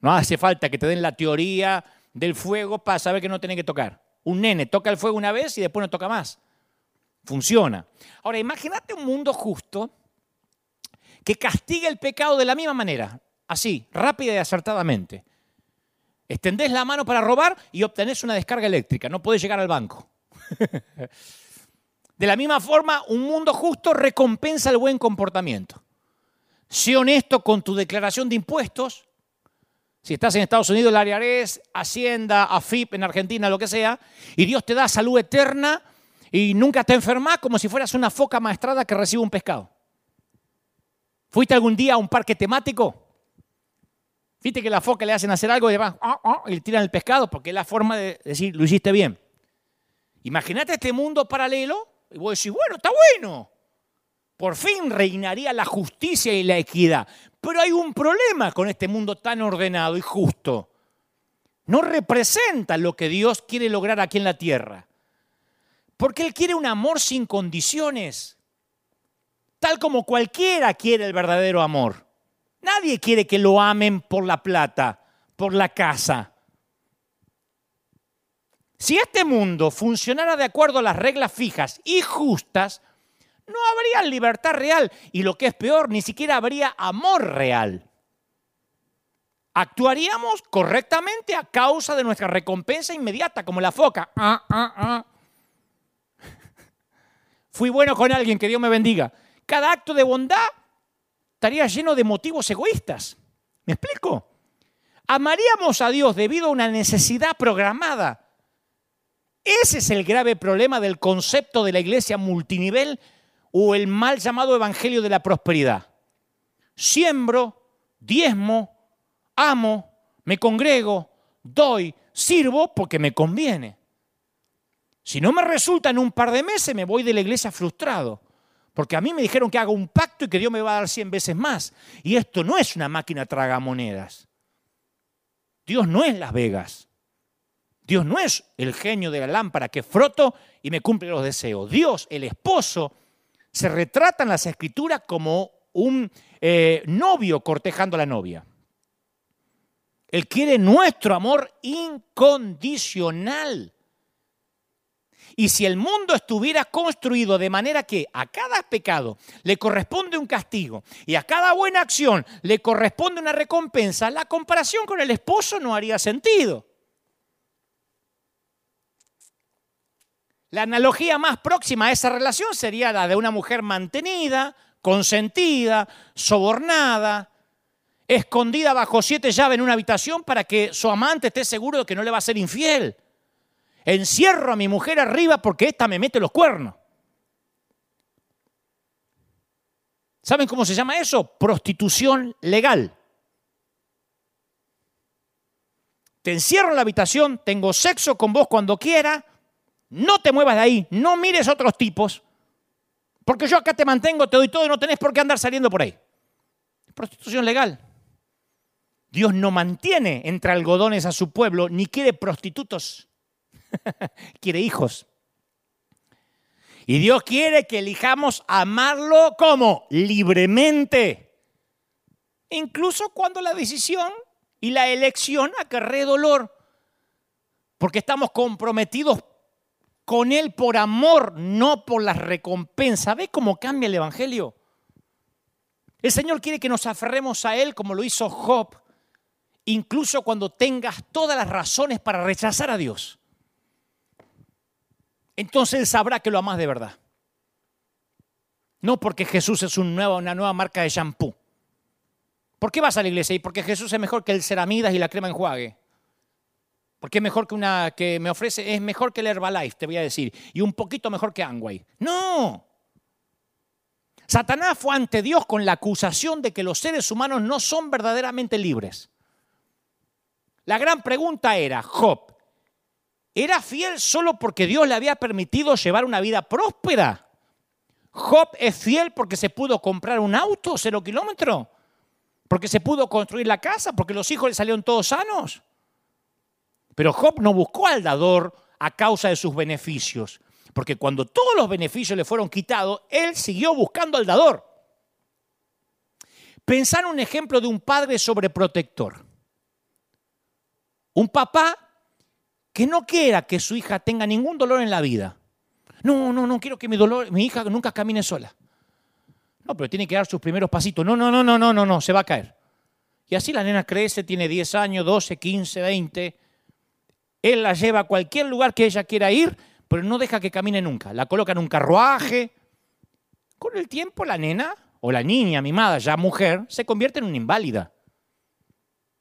No hace falta que te den la teoría del fuego para saber que no tiene que tocar. Un nene toca el fuego una vez y después no toca más. Funciona. Ahora, imagínate un mundo justo que castigue el pecado de la misma manera, así, rápida y acertadamente. Extendés la mano para robar y obtenés una descarga eléctrica, no podés llegar al banco. De la misma forma, un mundo justo recompensa el buen comportamiento. Sé honesto con tu declaración de impuestos. Si estás en Estados Unidos, el IRS, Hacienda, AFIP en Argentina, lo que sea, y Dios te da salud eterna y nunca te enfermas como si fueras una foca maestrada que recibe un pescado. ¿Fuiste algún día a un parque temático? ¿Viste que la foca le hacen hacer algo y, va, ah, ah", y le tiran el pescado? Porque es la forma de decir, lo hiciste bien. Imagínate este mundo paralelo y vos decís, bueno, está bueno. Por fin reinaría la justicia y la equidad. Pero hay un problema con este mundo tan ordenado y justo. No representa lo que Dios quiere lograr aquí en la tierra. Porque Él quiere un amor sin condiciones. Tal como cualquiera quiere el verdadero amor. Nadie quiere que lo amen por la plata, por la casa. Si este mundo funcionara de acuerdo a las reglas fijas y justas, no habría libertad real y lo que es peor, ni siquiera habría amor real. actuaríamos correctamente a causa de nuestra recompensa inmediata, como la foca. Ah, ah, ah. Fui bueno con alguien, que Dios me bendiga. Cada acto de bondad estaría lleno de motivos egoístas. ¿Me explico? Amaríamos a Dios debido a una necesidad programada. Ese es el grave problema del concepto de la iglesia multinivel o el mal llamado evangelio de la prosperidad. Siembro, diezmo, amo, me congrego, doy, sirvo porque me conviene. Si no me resulta en un par de meses, me voy de la iglesia frustrado. Porque a mí me dijeron que haga un pacto y que Dios me va a dar 100 veces más. Y esto no es una máquina tragamonedas. Dios no es Las Vegas. Dios no es el genio de la lámpara que froto y me cumple los deseos. Dios, el esposo, se retrata en las escrituras como un eh, novio cortejando a la novia. Él quiere nuestro amor incondicional. Y si el mundo estuviera construido de manera que a cada pecado le corresponde un castigo y a cada buena acción le corresponde una recompensa, la comparación con el esposo no haría sentido. La analogía más próxima a esa relación sería la de una mujer mantenida, consentida, sobornada, escondida bajo siete llaves en una habitación para que su amante esté seguro de que no le va a ser infiel. Encierro a mi mujer arriba porque ésta me mete los cuernos. ¿Saben cómo se llama eso? Prostitución legal. Te encierro en la habitación, tengo sexo con vos cuando quiera, no te muevas de ahí, no mires otros tipos, porque yo acá te mantengo, te doy todo y no tenés por qué andar saliendo por ahí. Prostitución legal. Dios no mantiene entre algodones a su pueblo, ni quiere prostitutos. quiere hijos. Y Dios quiere que elijamos amarlo como libremente. Incluso cuando la decisión y la elección acarree dolor. Porque estamos comprometidos con Él por amor, no por la recompensa. ¿Ve cómo cambia el Evangelio? El Señor quiere que nos aferremos a Él como lo hizo Job, incluso cuando tengas todas las razones para rechazar a Dios entonces él sabrá que lo amas de verdad. No porque Jesús es una nueva marca de shampoo. ¿Por qué vas a la iglesia? Y porque Jesús es mejor que el ceramidas y la crema enjuague. Porque es mejor que una que me ofrece, es mejor que el Herbalife, te voy a decir, y un poquito mejor que Angway. No. Satanás fue ante Dios con la acusación de que los seres humanos no son verdaderamente libres. La gran pregunta era, Job, era fiel solo porque Dios le había permitido llevar una vida próspera. Job es fiel porque se pudo comprar un auto cero kilómetros, porque se pudo construir la casa, porque los hijos le salieron todos sanos. Pero Job no buscó al dador a causa de sus beneficios, porque cuando todos los beneficios le fueron quitados, él siguió buscando al dador. Pensar un ejemplo de un padre sobreprotector. Un papá que no quiera que su hija tenga ningún dolor en la vida. No, no, no quiero que mi, dolor, mi hija nunca camine sola. No, pero tiene que dar sus primeros pasitos. No, no, no, no, no, no, no, se va a caer. Y así la nena crece, tiene 10 años, 12, 15, 20. Él la lleva a cualquier lugar que ella quiera ir, pero no deja que camine nunca. La coloca en un carruaje. Con el tiempo la nena o la niña mimada, ya mujer, se convierte en una inválida.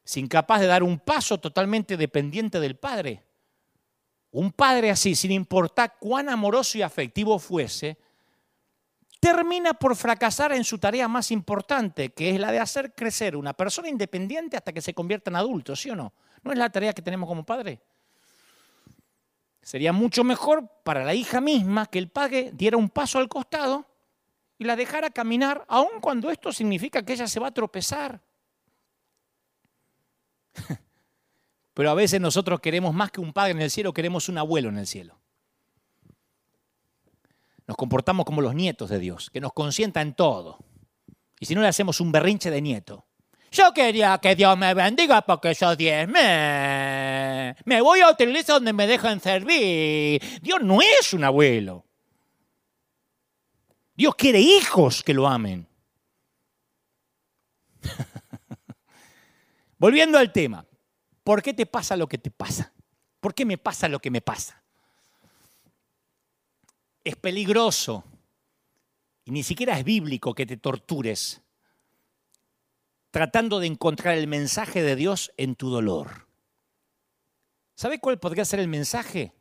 Es incapaz de dar un paso totalmente dependiente del padre. Un padre así, sin importar cuán amoroso y afectivo fuese, termina por fracasar en su tarea más importante, que es la de hacer crecer una persona independiente hasta que se convierta en adulto, ¿sí o no? ¿No es la tarea que tenemos como padre? Sería mucho mejor para la hija misma que el padre diera un paso al costado y la dejara caminar, aun cuando esto significa que ella se va a tropezar. Pero a veces nosotros queremos más que un padre en el cielo, queremos un abuelo en el cielo. Nos comportamos como los nietos de Dios, que nos consienta en todo. Y si no le hacemos un berrinche de nieto. Yo quería que Dios me bendiga porque yo diezme. Me voy a utilizar donde me dejan servir. Dios no es un abuelo. Dios quiere hijos que lo amen. Volviendo al tema, ¿por qué te pasa lo que te pasa? ¿Por qué me pasa lo que me pasa? Es peligroso y ni siquiera es bíblico que te tortures tratando de encontrar el mensaje de Dios en tu dolor. ¿Sabe cuál podría ser el mensaje?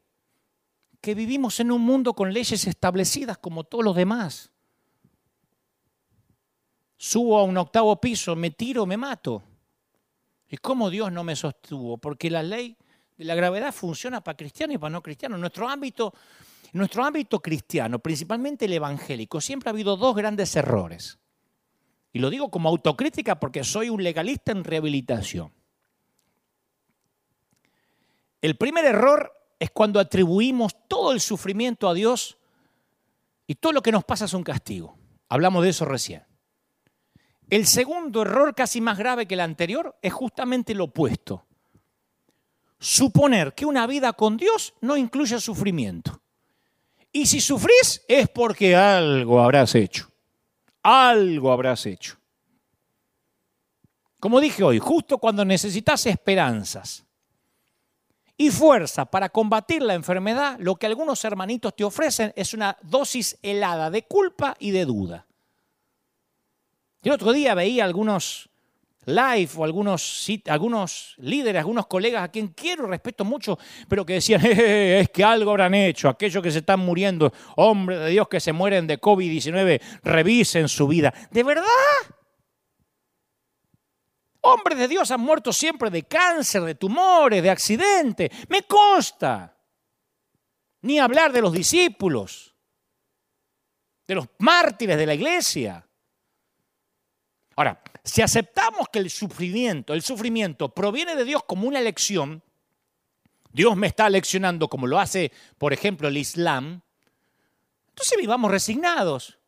Que vivimos en un mundo con leyes establecidas como todos los demás. Subo a un octavo piso, me tiro, me mato. ¿Y cómo Dios no me sostuvo? Porque la ley de la gravedad funciona para cristianos y para no cristianos. Nuestro ámbito, nuestro ámbito cristiano, principalmente el evangélico, siempre ha habido dos grandes errores. Y lo digo como autocrítica porque soy un legalista en rehabilitación. El primer error es cuando atribuimos todo el sufrimiento a Dios y todo lo que nos pasa es un castigo. Hablamos de eso recién. El segundo error, casi más grave que el anterior, es justamente lo opuesto. Suponer que una vida con Dios no incluye sufrimiento. Y si sufrís es porque algo habrás hecho. Algo habrás hecho. Como dije hoy, justo cuando necesitas esperanzas y fuerza para combatir la enfermedad, lo que algunos hermanitos te ofrecen es una dosis helada de culpa y de duda. El otro día veía algunos live o algunos, algunos líderes, algunos colegas a quien quiero, respeto mucho, pero que decían, es que algo habrán hecho, aquellos que se están muriendo, hombres de Dios que se mueren de COVID-19, revisen su vida. ¿De verdad? Hombres de Dios han muerto siempre de cáncer, de tumores, de accidentes. Me consta. Ni hablar de los discípulos, de los mártires de la iglesia. Ahora, si aceptamos que el sufrimiento, el sufrimiento proviene de Dios como una lección, Dios me está leccionando como lo hace, por ejemplo, el Islam, entonces vivamos resignados.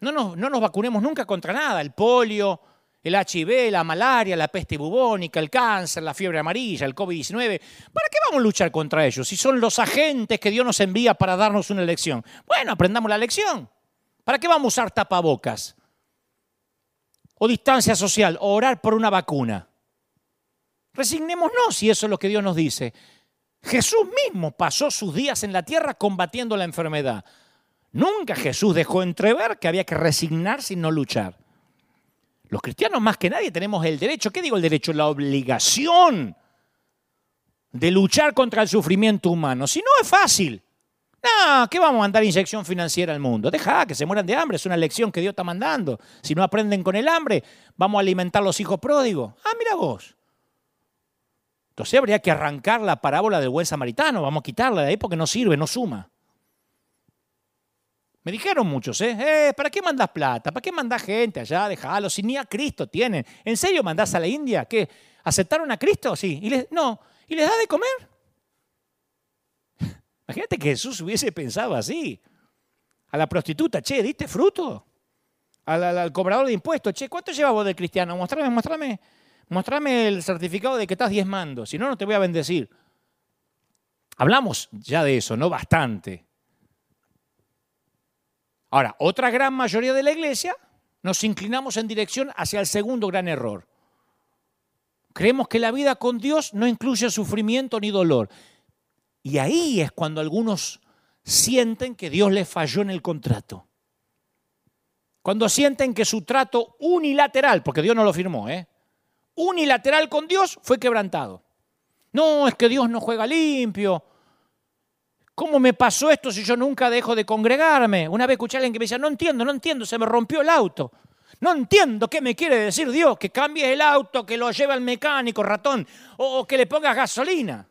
No nos, no nos vacunemos nunca contra nada, el polio, el HIV, la malaria, la peste bubónica, el cáncer, la fiebre amarilla, el COVID-19. ¿Para qué vamos a luchar contra ellos si son los agentes que Dios nos envía para darnos una lección? Bueno, aprendamos la lección. ¿Para qué vamos a usar tapabocas? O distancia social o orar por una vacuna. Resignémonos si eso es lo que Dios nos dice. Jesús mismo pasó sus días en la tierra combatiendo la enfermedad. Nunca Jesús dejó entrever que había que resignarse y no luchar. Los cristianos más que nadie tenemos el derecho, ¿qué digo el derecho? La obligación de luchar contra el sufrimiento humano. Si no es fácil. No, ¿qué vamos a mandar inyección financiera al mundo? Deja que se mueran de hambre, es una lección que Dios está mandando. Si no aprenden con el hambre, vamos a alimentar los hijos pródigos. Ah, mira vos. Entonces habría que arrancar la parábola del buen samaritano, vamos a quitarla de ahí porque no sirve, no suma. Me dijeron muchos, ¿eh? eh ¿Para qué mandas plata? ¿Para qué mandás gente allá? Déjalo, si ni a Cristo tienen. ¿En serio mandás a la India? ¿Qué? ¿Aceptaron a Cristo? Sí. ¿Y les, no. ¿Y les da de comer? Imagínate que Jesús hubiese pensado así. A la prostituta, che, ¿diste fruto? Al, cobrador de impuestos, che, ¿cuánto llevas vos de cristiano? Mostrame, mostrame, mostrame el certificado de que estás diezmando, si no, no te voy a bendecir. Hablamos ya de eso, ¿no? Bastante. Ahora, otra gran mayoría de la iglesia nos inclinamos en dirección hacia el segundo gran error. Creemos que la vida con Dios no incluye sufrimiento ni dolor. Y ahí es cuando algunos sienten que Dios les falló en el contrato. Cuando sienten que su trato unilateral, porque Dios no lo firmó, ¿eh? unilateral con Dios fue quebrantado. No, es que Dios no juega limpio. ¿Cómo me pasó esto si yo nunca dejo de congregarme? Una vez escuché a alguien que me decía, no entiendo, no entiendo, se me rompió el auto. No entiendo qué me quiere decir Dios, que cambies el auto, que lo lleve al mecánico, ratón, o que le pongas gasolina.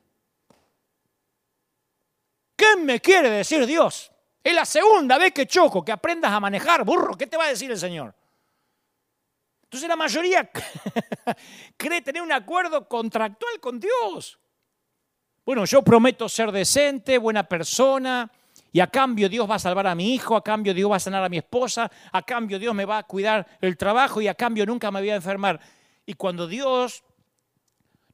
¿Qué me quiere decir Dios? Es la segunda vez que choco, que aprendas a manejar, burro. ¿Qué te va a decir el Señor? Entonces la mayoría cree tener un acuerdo contractual con Dios. Bueno, yo prometo ser decente, buena persona, y a cambio Dios va a salvar a mi hijo, a cambio Dios va a sanar a mi esposa, a cambio Dios me va a cuidar el trabajo y a cambio nunca me voy a enfermar. Y cuando Dios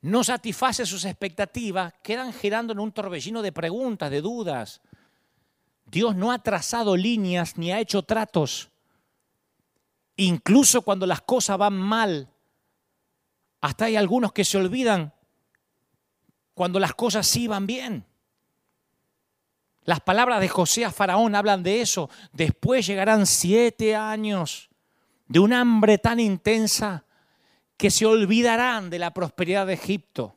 no satisface sus expectativas, quedan girando en un torbellino de preguntas, de dudas. Dios no ha trazado líneas ni ha hecho tratos. Incluso cuando las cosas van mal, Hasta hay algunos que se olvidan cuando las cosas iban bien. Las palabras de José a Faraón hablan de eso. Después llegarán siete años de un hambre tan intensa que se olvidarán de la prosperidad de Egipto.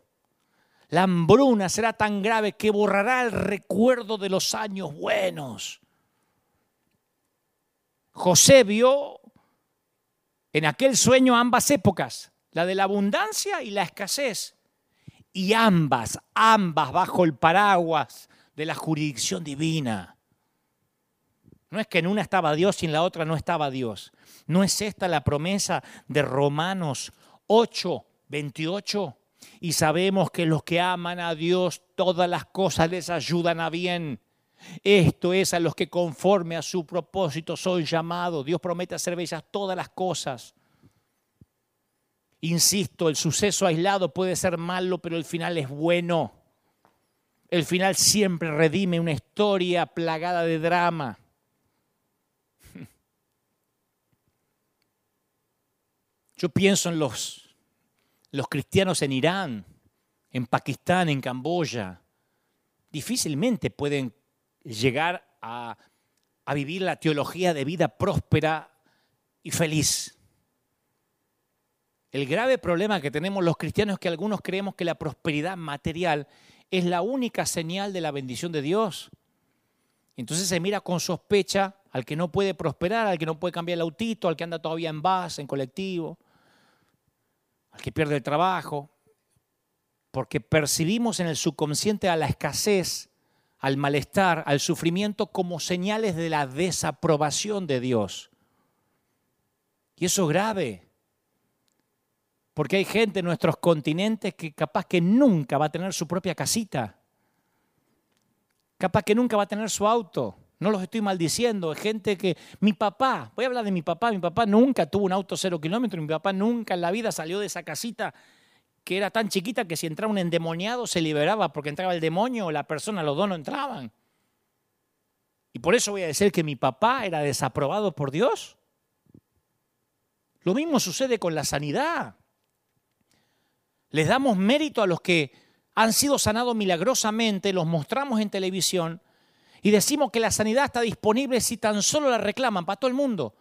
La hambruna será tan grave que borrará el recuerdo de los años buenos. José vio en aquel sueño ambas épocas, la de la abundancia y la escasez. Y ambas, ambas bajo el paraguas de la jurisdicción divina. No es que en una estaba Dios y en la otra no estaba Dios. No es esta la promesa de Romanos 8, 28. Y sabemos que los que aman a Dios, todas las cosas les ayudan a bien. Esto es a los que conforme a su propósito son llamados. Dios promete hacer bellas todas las cosas. Insisto, el suceso aislado puede ser malo, pero el final es bueno. El final siempre redime una historia plagada de drama. Yo pienso en los, cristianos en Irán, en Pakistán, en Camboya. Difícilmente pueden llegar a, a vivir la teología de vida próspera y feliz. El grave problema que tenemos los cristianos es que algunos creemos que la prosperidad material es la única señal de la bendición de Dios. Entonces se mira con sospecha al que no puede prosperar, al que no puede cambiar el autito, al que anda todavía en bus, en colectivo, al que pierde el trabajo, porque percibimos en el subconsciente a la escasez al malestar, al sufrimiento como señales de la desaprobación de Dios. Y eso es grave, porque hay gente en nuestros continentes que capaz que nunca va a tener su propia casita, capaz que nunca va a tener su auto. No los estoy maldiciendo, hay gente que mi papá, voy a hablar de mi papá, mi papá nunca tuvo un auto cero kilómetros, mi papá nunca en la vida salió de esa casita que era tan chiquita que si entraba un endemoniado se liberaba porque entraba el demonio la persona, los dos no entraban. Y por eso voy a decir que mi papá era desaprobado por Dios. Lo mismo sucede con la sanidad. Les damos mérito a los que han sido sanados milagrosamente, los mostramos en televisión y decimos que la sanidad está disponible si tan solo la reclaman para todo el mundo.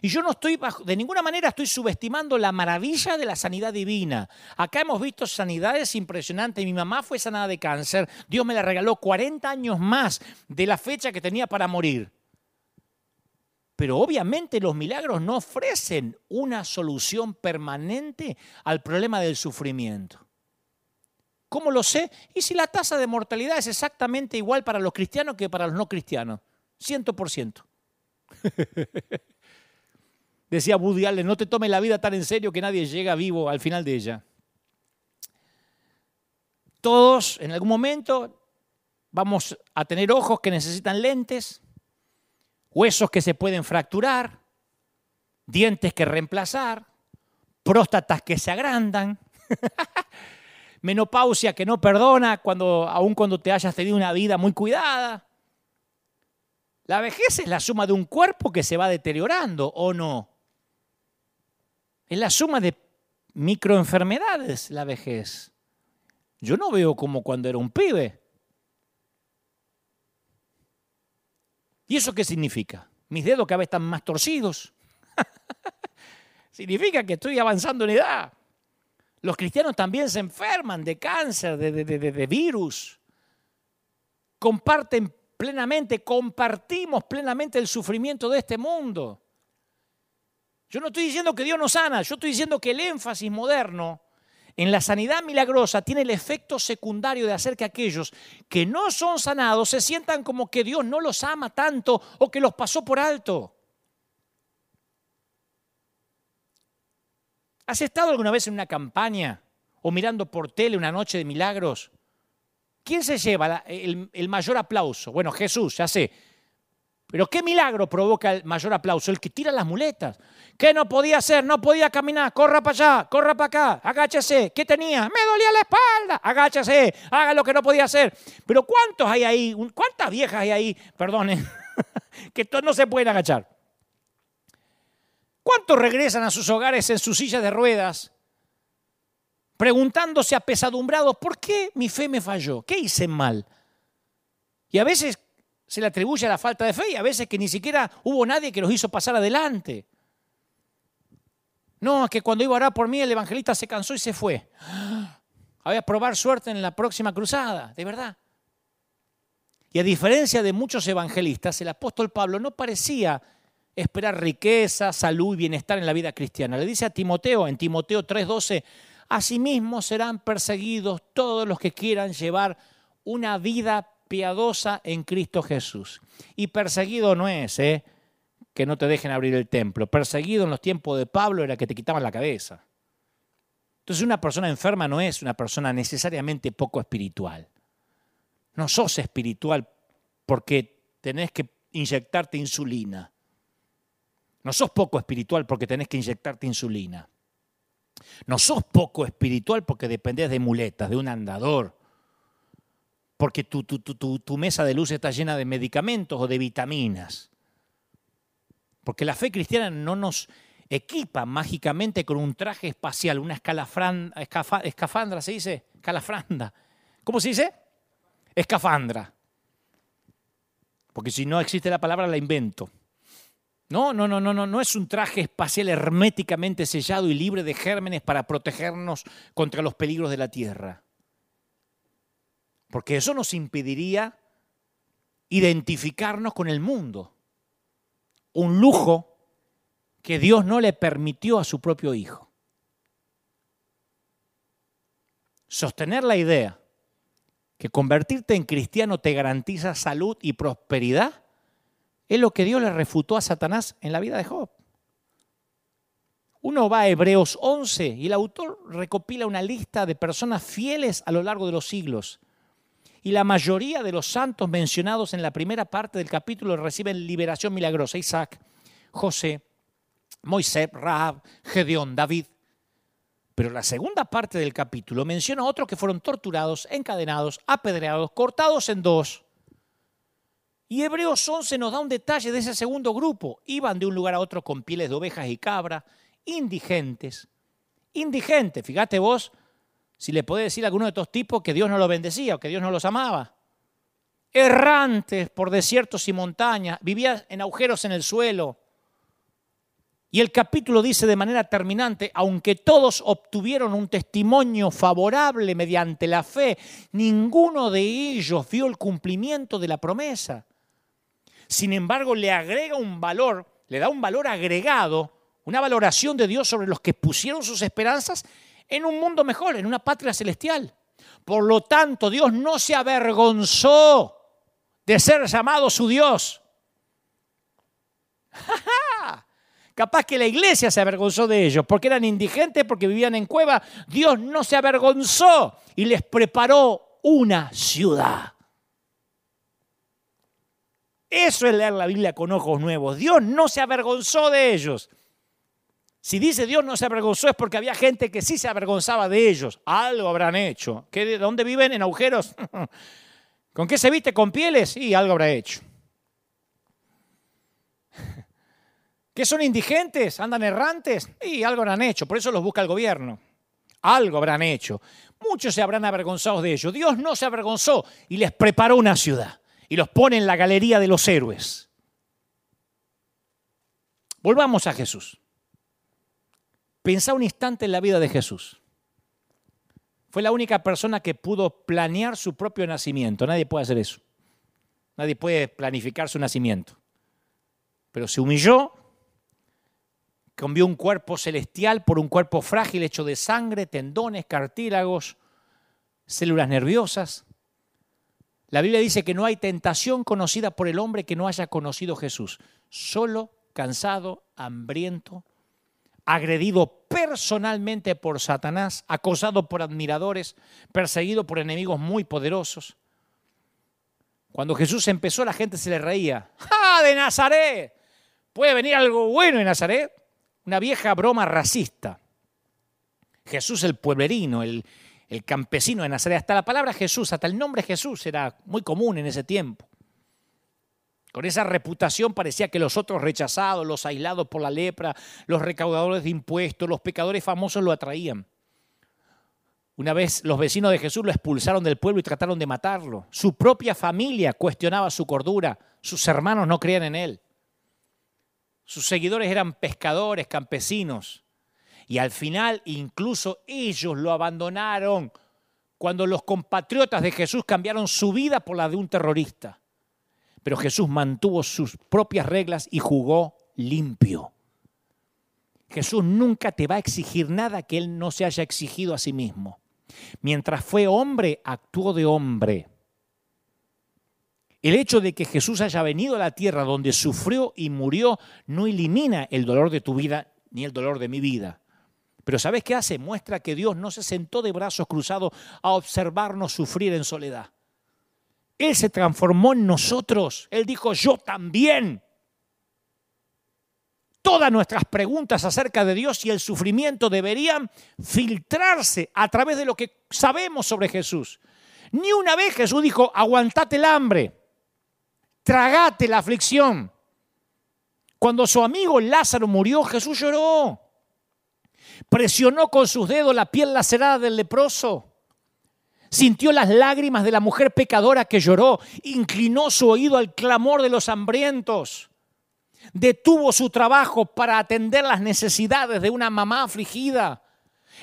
Y yo no estoy, de ninguna manera estoy subestimando la maravilla de la sanidad divina. Acá hemos visto sanidades impresionantes. Mi mamá fue sanada de cáncer. Dios me la regaló 40 años más de la fecha que tenía para morir. Pero obviamente los milagros no ofrecen una solución permanente al problema del sufrimiento. ¿Cómo lo sé? Y si la tasa de mortalidad es exactamente igual para los cristianos que para los no cristianos. Ciento por ciento. Decía Woody Allen, no te tomes la vida tan en serio que nadie llega vivo al final de ella. Todos en algún momento vamos a tener ojos que necesitan lentes, huesos que se pueden fracturar, dientes que reemplazar, próstatas que se agrandan, menopausia que no perdona cuando, aun cuando te hayas tenido una vida muy cuidada. La vejez es la suma de un cuerpo que se va deteriorando, ¿o no? Es la suma de microenfermedades la vejez. Yo no veo como cuando era un pibe. ¿Y eso qué significa? Mis dedos cada vez están más torcidos. significa que estoy avanzando en edad. Los cristianos también se enferman de cáncer, de, virus. Comparten plenamente, compartimos plenamente el sufrimiento de este mundo. Yo no estoy diciendo que Dios no sana, yo estoy diciendo que el énfasis moderno en la sanidad milagrosa tiene el efecto secundario de hacer que aquellos que no son sanados se sientan como que Dios no los ama tanto o que los pasó por alto. ¿Has estado alguna vez en una campaña o mirando por tele una noche de milagros? ¿Quién se lleva el, mayor aplauso? Bueno, Jesús, ya sé. Pero ¿qué milagro provoca el mayor aplauso? El que tira las muletas. ¿Qué no podía hacer? No podía caminar. Corra para allá, corra para acá, agáchese. ¿Qué tenía? Me dolía la espalda. Agáchese, haga lo que no podía hacer. Pero ¿cuántos hay ahí? ¿Cuántas viejas hay ahí? Perdonen, que no se pueden agachar. ¿Cuántos regresan a sus hogares en sus sillas de ruedas? preguntándose apesadumbrados, ¿por qué mi fe me falló? ¿Qué hice mal? Y a veces se le atribuye a la falta de fe y a veces que ni siquiera hubo nadie que los hizo pasar adelante. No, es que cuando iba a orar por mí el evangelista se cansó y se fue. Había a probar suerte en la próxima cruzada, de verdad. Y a diferencia de muchos evangelistas, el apóstol Pablo no parecía esperar riqueza, salud y bienestar en la vida cristiana. Le dice a Timoteo en Timoteo 3:12, asimismo serán perseguidos todos los que quieran llevar una vida piadosa en Cristo Jesús. Y perseguido no es ¿eh? que no te dejen abrir el templo. Perseguido en los tiempos de Pablo era que te quitaban la cabeza. Entonces una persona enferma no es una persona necesariamente poco espiritual. No sos espiritual porque tenés que inyectarte insulina. No sos poco espiritual porque tenés que inyectarte insulina. No sos poco espiritual porque dependés de muletas, de un andador, porque tu, tu, mesa de luz está llena de medicamentos o de vitaminas. Porque la fe cristiana no nos equipa mágicamente con un traje espacial, una escafandra, ¿se dice? Escalafranda. ¿Cómo se dice? Escafandra. Porque si no existe la palabra, la invento. No, no, no, no, no, no es un traje espacial herméticamente sellado y libre de gérmenes para protegernos contra los peligros de la tierra porque eso nos impediría identificarnos con el mundo. Un lujo que Dios no le permitió a su propio Hijo. Sostener la idea que convertirte en cristiano te garantiza salud y prosperidad es lo que Dios le refutó a Satanás en la vida de Job. Uno va a Hebreos 11 y el autor recopila una lista de personas fieles a lo largo de los siglos y la mayoría de los santos mencionados en la primera parte del capítulo reciben liberación milagrosa. Isaac, José, Moisés, Rahab, Gedeón, David. Pero la segunda parte del capítulo menciona a otros que fueron torturados, encadenados, apedreados, cortados en dos. Y Hebreos 11 nos da un detalle de ese segundo grupo. Iban de un lugar a otro con pieles de ovejas y cabra, indigentes. Indigentes, fíjate vos, si le puede decir a alguno de estos tipos que Dios no los bendecía o que Dios no los amaba. Errantes por desiertos y montañas, vivía en agujeros en el suelo. Y el capítulo dice de manera terminante, aunque todos obtuvieron un testimonio favorable mediante la fe, ninguno de ellos vio el cumplimiento de la promesa. Sin embargo, le agrega un valor, le da un valor agregado, una valoración de Dios sobre los que pusieron sus esperanzas en un mundo mejor, en una patria celestial. Por lo tanto, Dios no se avergonzó de ser llamado su Dios. Capaz que la iglesia se avergonzó de ellos porque eran indigentes, porque vivían en cueva. Dios no se avergonzó y les preparó una ciudad. Eso es leer la Biblia con ojos nuevos. Dios no se avergonzó de ellos. Si dice Dios no se avergonzó es porque había gente que sí se avergonzaba de ellos. Algo habrán hecho. ¿De dónde viven? ¿En agujeros? ¿Con qué se viste? ¿Con pieles? Sí, algo habrá hecho. ¿Qué son indigentes? ¿Andan errantes? Y algo habrán hecho. Por eso los busca el gobierno. Algo habrán hecho. Muchos se habrán avergonzado de ellos. Dios no se avergonzó y les preparó una ciudad. Y los pone en la galería de los héroes. Volvamos a Jesús. Pensá un instante en la vida de Jesús. Fue la única persona que pudo planear su propio nacimiento. Nadie puede hacer eso. Nadie puede planificar su nacimiento. Pero se humilló, cambió un cuerpo celestial por un cuerpo frágil hecho de sangre, tendones, cartílagos, células nerviosas. La Biblia dice que no hay tentación conocida por el hombre que no haya conocido Jesús. Solo, cansado, hambriento, agredido personalmente por Satanás, acosado por admiradores, perseguido por enemigos muy poderosos. Cuando Jesús empezó, la gente se le reía. ¡Ah, de Nazaret! ¿Puede venir algo bueno en Nazaret? Una vieja broma racista. Jesús el pueblerino, el, el campesino de Nazaret. Hasta la palabra Jesús, hasta el nombre Jesús era muy común en ese tiempo. Con esa reputación parecía que los otros rechazados, los aislados por la lepra, los recaudadores de impuestos, los pecadores famosos lo atraían. Una vez los vecinos de Jesús lo expulsaron del pueblo y trataron de matarlo. Su propia familia cuestionaba su cordura. Sus hermanos no creían en él. Sus seguidores eran pescadores, campesinos. Y al final incluso ellos lo abandonaron cuando los compatriotas de Jesús cambiaron su vida por la de un terrorista. Pero Jesús mantuvo sus propias reglas y jugó limpio. Jesús nunca te va a exigir nada que Él no se haya exigido a sí mismo. Mientras fue hombre, actuó de hombre. El hecho de que Jesús haya venido a la tierra donde sufrió y murió no elimina el dolor de tu vida ni el dolor de mi vida. Pero ¿sabes qué hace? Muestra que Dios no se sentó de brazos cruzados a observarnos sufrir en soledad. Él se transformó en nosotros. Él dijo, yo también todas nuestras preguntas acerca de Dios y el sufrimiento deberían filtrarse a través de lo que sabemos sobre Jesús. Ni una vez Jesús dijo, aguantate el hambre, tragate la aflicción. Cuando su amigo Lázaro murió, Jesús lloró. Presionó con sus dedos la piel lacerada del leproso. Sintió las lágrimas de la mujer pecadora que lloró. Inclinó su oído al clamor de los hambrientos detuvo su trabajo para atender las necesidades de una mamá afligida.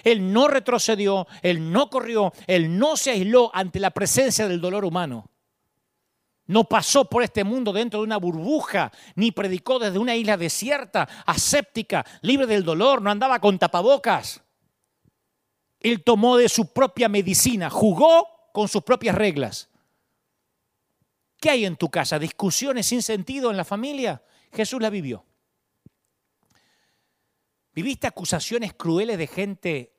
Él no retrocedió, él no corrió, él no se aisló ante la presencia del dolor humano. No pasó por este mundo dentro de una burbuja, ni predicó desde una isla desierta, aséptica, libre del dolor, no andaba con tapabocas. Él tomó de su propia medicina, jugó con sus propias reglas. ¿Qué hay en tu casa? ¿Discusiones sin sentido en la familia? Jesús la vivió. ¿Viviste acusaciones crueles de gente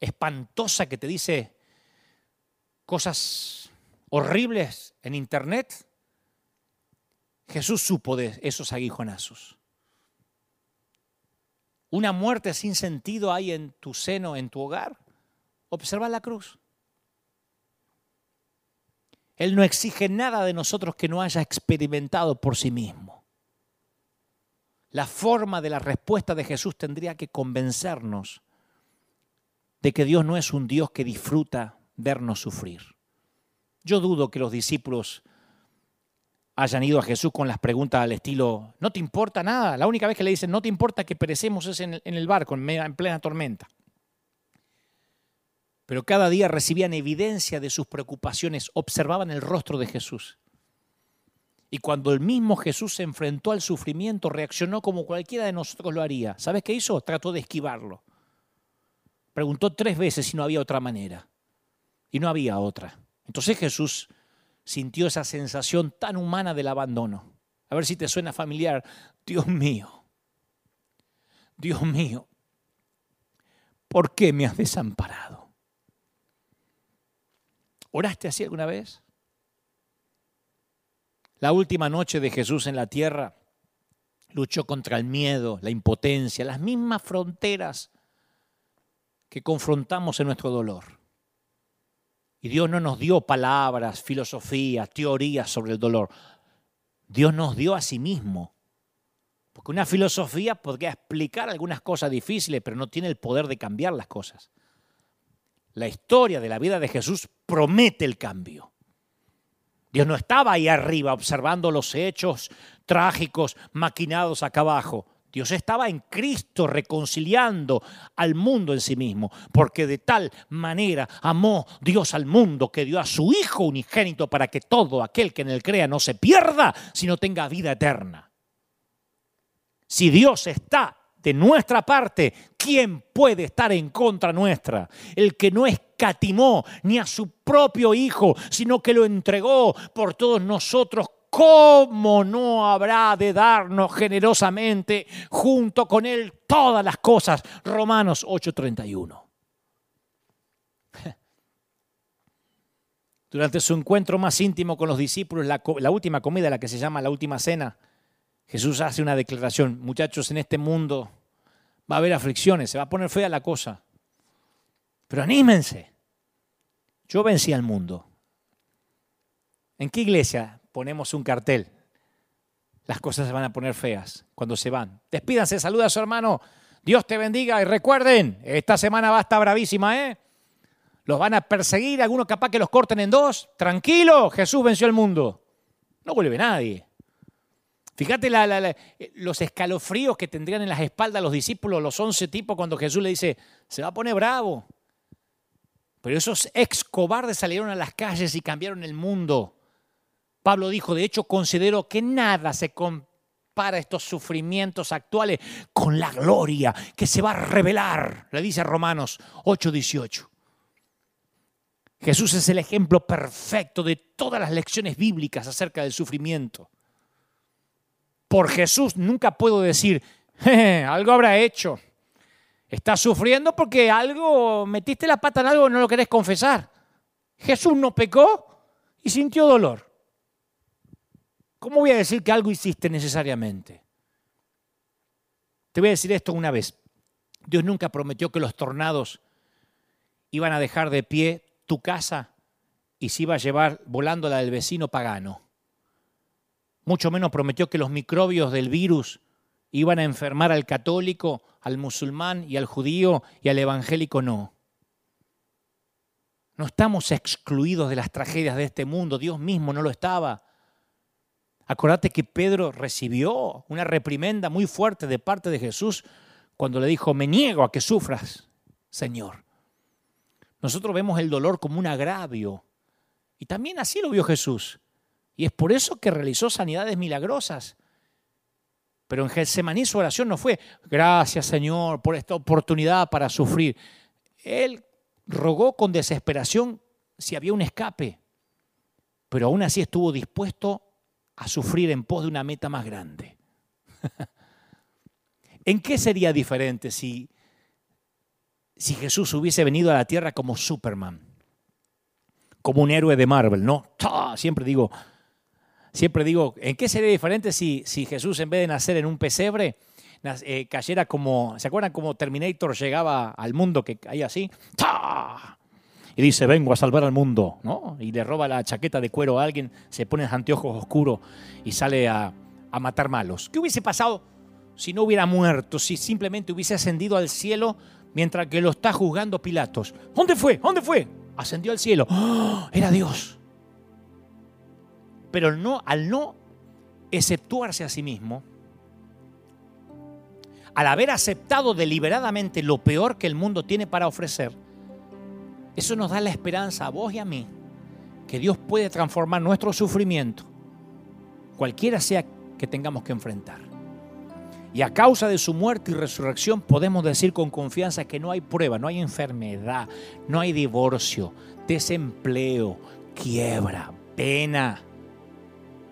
espantosa que te dice cosas horribles en internet? Jesús supo de esos aguijonazos. ¿Una muerte sin sentido hay en tu seno, en tu hogar? Observa la cruz. Él no exige nada de nosotros que no haya experimentado por sí mismo la forma de la respuesta de Jesús tendría que convencernos de que Dios no es un Dios que disfruta vernos sufrir. Yo dudo que los discípulos hayan ido a Jesús con las preguntas al estilo, no te importa nada. La única vez que le dicen, no te importa que perecemos es en el barco, en plena tormenta. Pero cada día recibían evidencia de sus preocupaciones, observaban el rostro de Jesús. Y cuando el mismo Jesús se enfrentó al sufrimiento, reaccionó como cualquiera de nosotros lo haría. ¿Sabes qué hizo? Trató de esquivarlo. Preguntó tres veces si no había otra manera. Y no había otra. Entonces Jesús sintió esa sensación tan humana del abandono. A ver si te suena familiar. Dios mío, Dios mío, ¿por qué me has desamparado? ¿Oraste así alguna vez? La última noche de Jesús en la tierra luchó contra el miedo, la impotencia, las mismas fronteras que confrontamos en nuestro dolor. Y Dios no nos dio palabras, filosofías, teorías sobre el dolor. Dios nos dio a sí mismo. Porque una filosofía podría explicar algunas cosas difíciles, pero no tiene el poder de cambiar las cosas. La historia de la vida de Jesús promete el cambio. Dios no estaba ahí arriba observando los hechos trágicos maquinados acá abajo. Dios estaba en Cristo reconciliando al mundo en sí mismo, porque de tal manera amó Dios al mundo que dio a su Hijo unigénito para que todo aquel que en él crea no se pierda, sino tenga vida eterna. Si Dios está de nuestra parte, ¿quién puede estar en contra nuestra? El que no escatimó ni a su propio Hijo, sino que lo entregó por todos nosotros. ¿Cómo no habrá de darnos generosamente junto con Él todas las cosas? Romanos 8:31. Durante su encuentro más íntimo con los discípulos, la, última comida, la que se llama la última cena, Jesús hace una declaración, muchachos, en este mundo va a haber aflicciones, se va a poner fea la cosa. Pero anímense. Yo vencí al mundo. ¿En qué iglesia ponemos un cartel? Las cosas se van a poner feas cuando se van. Despídanse, saluda a su hermano. Dios te bendiga y recuerden, esta semana va a estar bravísima, ¿eh? Los van a perseguir, algunos capaz que los corten en dos. Tranquilo, Jesús venció el mundo. No vuelve nadie. Fíjate los escalofríos que tendrían en las espaldas los discípulos, los once tipos, cuando Jesús le dice, se va a poner bravo. Pero esos ex cobardes salieron a las calles y cambiaron el mundo. Pablo dijo, de hecho, considero que nada se compara a estos sufrimientos actuales con la gloria que se va a revelar, le dice Romanos 8:18. Jesús es el ejemplo perfecto de todas las lecciones bíblicas acerca del sufrimiento. Por Jesús nunca puedo decir, algo habrá hecho. Estás sufriendo porque algo, metiste la pata en algo y no lo querés confesar. Jesús no pecó y sintió dolor. ¿Cómo voy a decir que algo hiciste necesariamente? Te voy a decir esto una vez. Dios nunca prometió que los tornados iban a dejar de pie tu casa y se iba a llevar volando la del vecino pagano. Mucho menos prometió que los microbios del virus iban a enfermar al católico, al musulmán y al judío y al evangélico no. No estamos excluidos de las tragedias de este mundo, Dios mismo no lo estaba. Acordate que Pedro recibió una reprimenda muy fuerte de parte de Jesús cuando le dijo, me niego a que sufras, Señor. Nosotros vemos el dolor como un agravio. Y también así lo vio Jesús. Y es por eso que realizó sanidades milagrosas. Pero en Getsemaní su oración no fue, gracias Señor por esta oportunidad para sufrir. Él rogó con desesperación si había un escape. Pero aún así estuvo dispuesto a sufrir en pos de una meta más grande. ¿En qué sería diferente si si Jesús hubiese venido a la tierra como Superman, como un héroe de Marvel, ¿no? Siempre digo, siempre digo, ¿en qué sería diferente si, si Jesús en vez de nacer en un pesebre, eh, cayera como, ¿se acuerdan cómo Terminator llegaba al mundo que caía así? Y dice, vengo a salvar al mundo, ¿no? Y le roba la chaqueta de cuero a alguien, se pone anteojos oscuros y sale a, matar malos. ¿Qué hubiese pasado si no hubiera muerto, si simplemente hubiese ascendido al cielo mientras que lo está juzgando Pilatos. ¿Dónde fue? ¿Dónde fue? Ascendió al cielo. ¡Oh! Era Dios. Pero no, al no exceptuarse a sí mismo, al haber aceptado deliberadamente lo peor que el mundo tiene para ofrecer, eso nos da la esperanza a vos y a mí que Dios puede transformar nuestro sufrimiento, cualquiera sea que tengamos que enfrentar. Y a causa de su muerte y resurrección podemos decir con confianza que no hay prueba, no hay enfermedad, no hay divorcio, desempleo, quiebra, pena,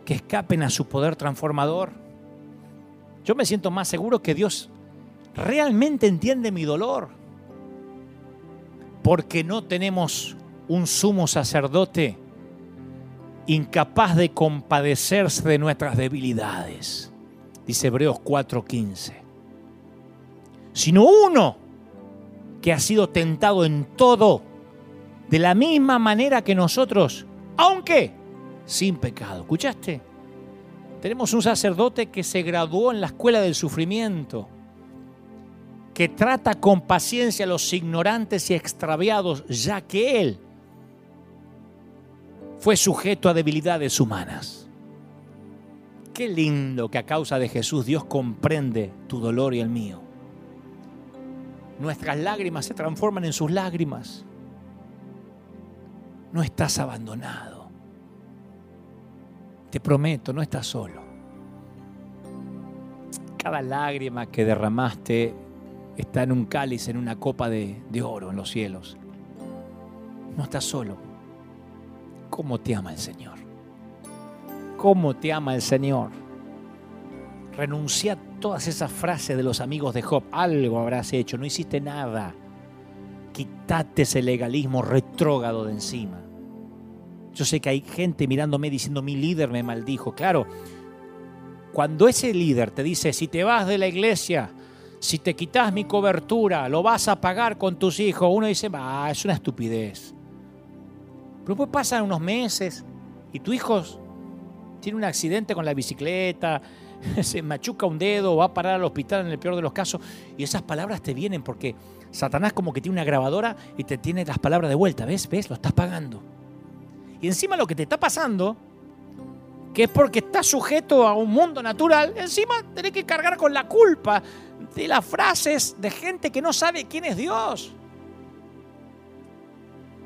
que escapen a su poder transformador. Yo me siento más seguro que Dios realmente entiende mi dolor, porque no tenemos un sumo sacerdote incapaz de compadecerse de nuestras debilidades dice Hebreos 4:15, sino uno que ha sido tentado en todo de la misma manera que nosotros, aunque sin pecado. ¿Escuchaste? Tenemos un sacerdote que se graduó en la escuela del sufrimiento, que trata con paciencia a los ignorantes y extraviados, ya que él fue sujeto a debilidades humanas. Qué lindo que a causa de Jesús Dios comprende tu dolor y el mío. Nuestras lágrimas se transforman en sus lágrimas. No estás abandonado. Te prometo, no estás solo. Cada lágrima que derramaste está en un cáliz, en una copa de, de oro en los cielos. No estás solo. ¿Cómo te ama el Señor? cómo te ama el Señor. Renuncia a todas esas frases de los amigos de Job. Algo habrás hecho, no hiciste nada. Quítate ese legalismo retrógrado de encima. Yo sé que hay gente mirándome diciendo, mi líder me maldijo. Claro, cuando ese líder te dice, si te vas de la iglesia, si te quitas mi cobertura, lo vas a pagar con tus hijos, uno dice, ah, es una estupidez. Pero después pasan unos meses y tu hijo tiene un accidente con la bicicleta, se machuca un dedo, va a parar al hospital en el peor de los casos, y esas palabras te vienen porque Satanás como que tiene una grabadora y te tiene las palabras de vuelta, ¿ves? ¿Ves? Lo estás pagando. Y encima lo que te está pasando, que es porque estás sujeto a un mundo natural, encima tenés que cargar con la culpa de las frases de gente que no sabe quién es Dios.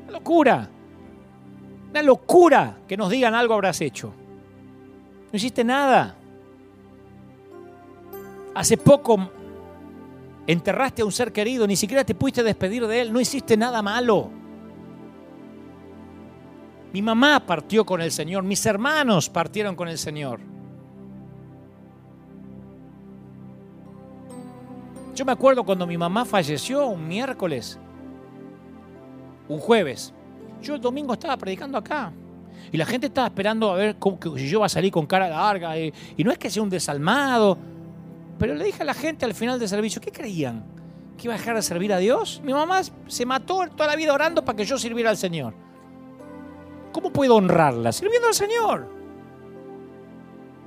Una locura. Una locura que nos digan algo habrás hecho. No hiciste nada. Hace poco enterraste a un ser querido, ni siquiera te pudiste despedir de él, no hiciste nada malo. Mi mamá partió con el Señor, mis hermanos partieron con el Señor. Yo me acuerdo cuando mi mamá falleció un miércoles, un jueves. Yo el domingo estaba predicando acá. Y la gente estaba esperando a ver si yo iba a salir con cara larga. Y, y no es que sea un desalmado. Pero le dije a la gente al final del servicio, ¿qué creían? ¿Que iba a dejar de servir a Dios? Mi mamá se mató toda la vida orando para que yo sirviera al Señor. ¿Cómo puedo honrarla? Sirviendo al Señor.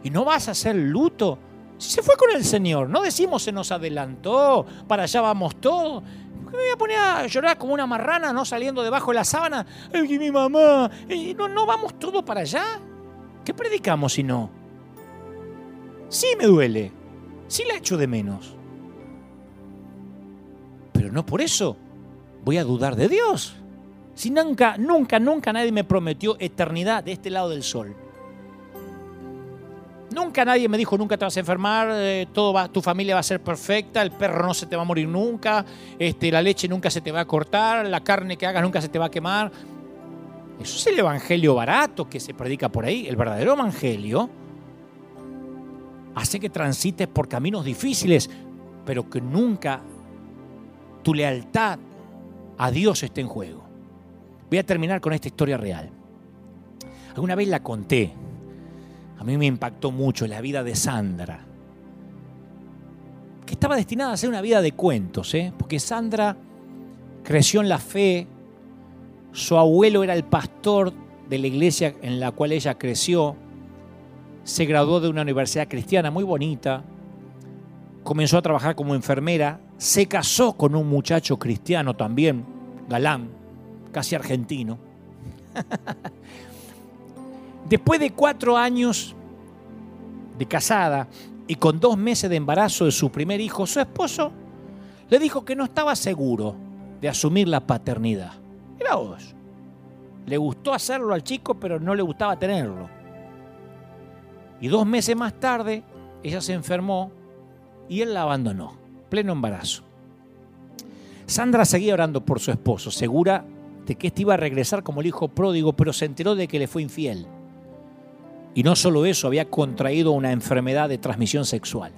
¿Y no vas a hacer luto? Si se fue con el Señor, no decimos se nos adelantó, para allá vamos todos. ¿Por qué me voy a poner a llorar como una marrana, no saliendo debajo de la sábana? ¡Ay, mi mamá! ¿No, ¿No vamos todos para allá? ¿Qué predicamos si no? Sí me duele, sí la echo de menos. Pero no por eso voy a dudar de Dios. Si nunca, nunca, nunca nadie me prometió eternidad de este lado del sol. Nunca nadie me dijo, nunca te vas a enfermar, eh, todo va, tu familia va a ser perfecta, el perro no se te va a morir nunca, este, la leche nunca se te va a cortar, la carne que hagas nunca se te va a quemar. Eso es el evangelio barato que se predica por ahí. El verdadero evangelio hace que transites por caminos difíciles, pero que nunca tu lealtad a Dios esté en juego. Voy a terminar con esta historia real. Alguna vez la conté. A mí me impactó mucho la vida de Sandra. Que estaba destinada a ser una vida de cuentos, ¿eh? porque Sandra creció en la fe. Su abuelo era el pastor de la iglesia en la cual ella creció se graduó de una universidad cristiana muy bonita, comenzó a trabajar como enfermera, se casó con un muchacho cristiano también, galán, casi argentino. Después de cuatro años de casada y con dos meses de embarazo de su primer hijo, su esposo le dijo que no estaba seguro de asumir la paternidad. Mira vos, le gustó hacerlo al chico, pero no le gustaba tenerlo. Y dos meses más tarde, ella se enfermó y él la abandonó, pleno embarazo. Sandra seguía orando por su esposo, segura de que éste iba a regresar como el hijo pródigo, pero se enteró de que le fue infiel. Y no solo eso, había contraído una enfermedad de transmisión sexual.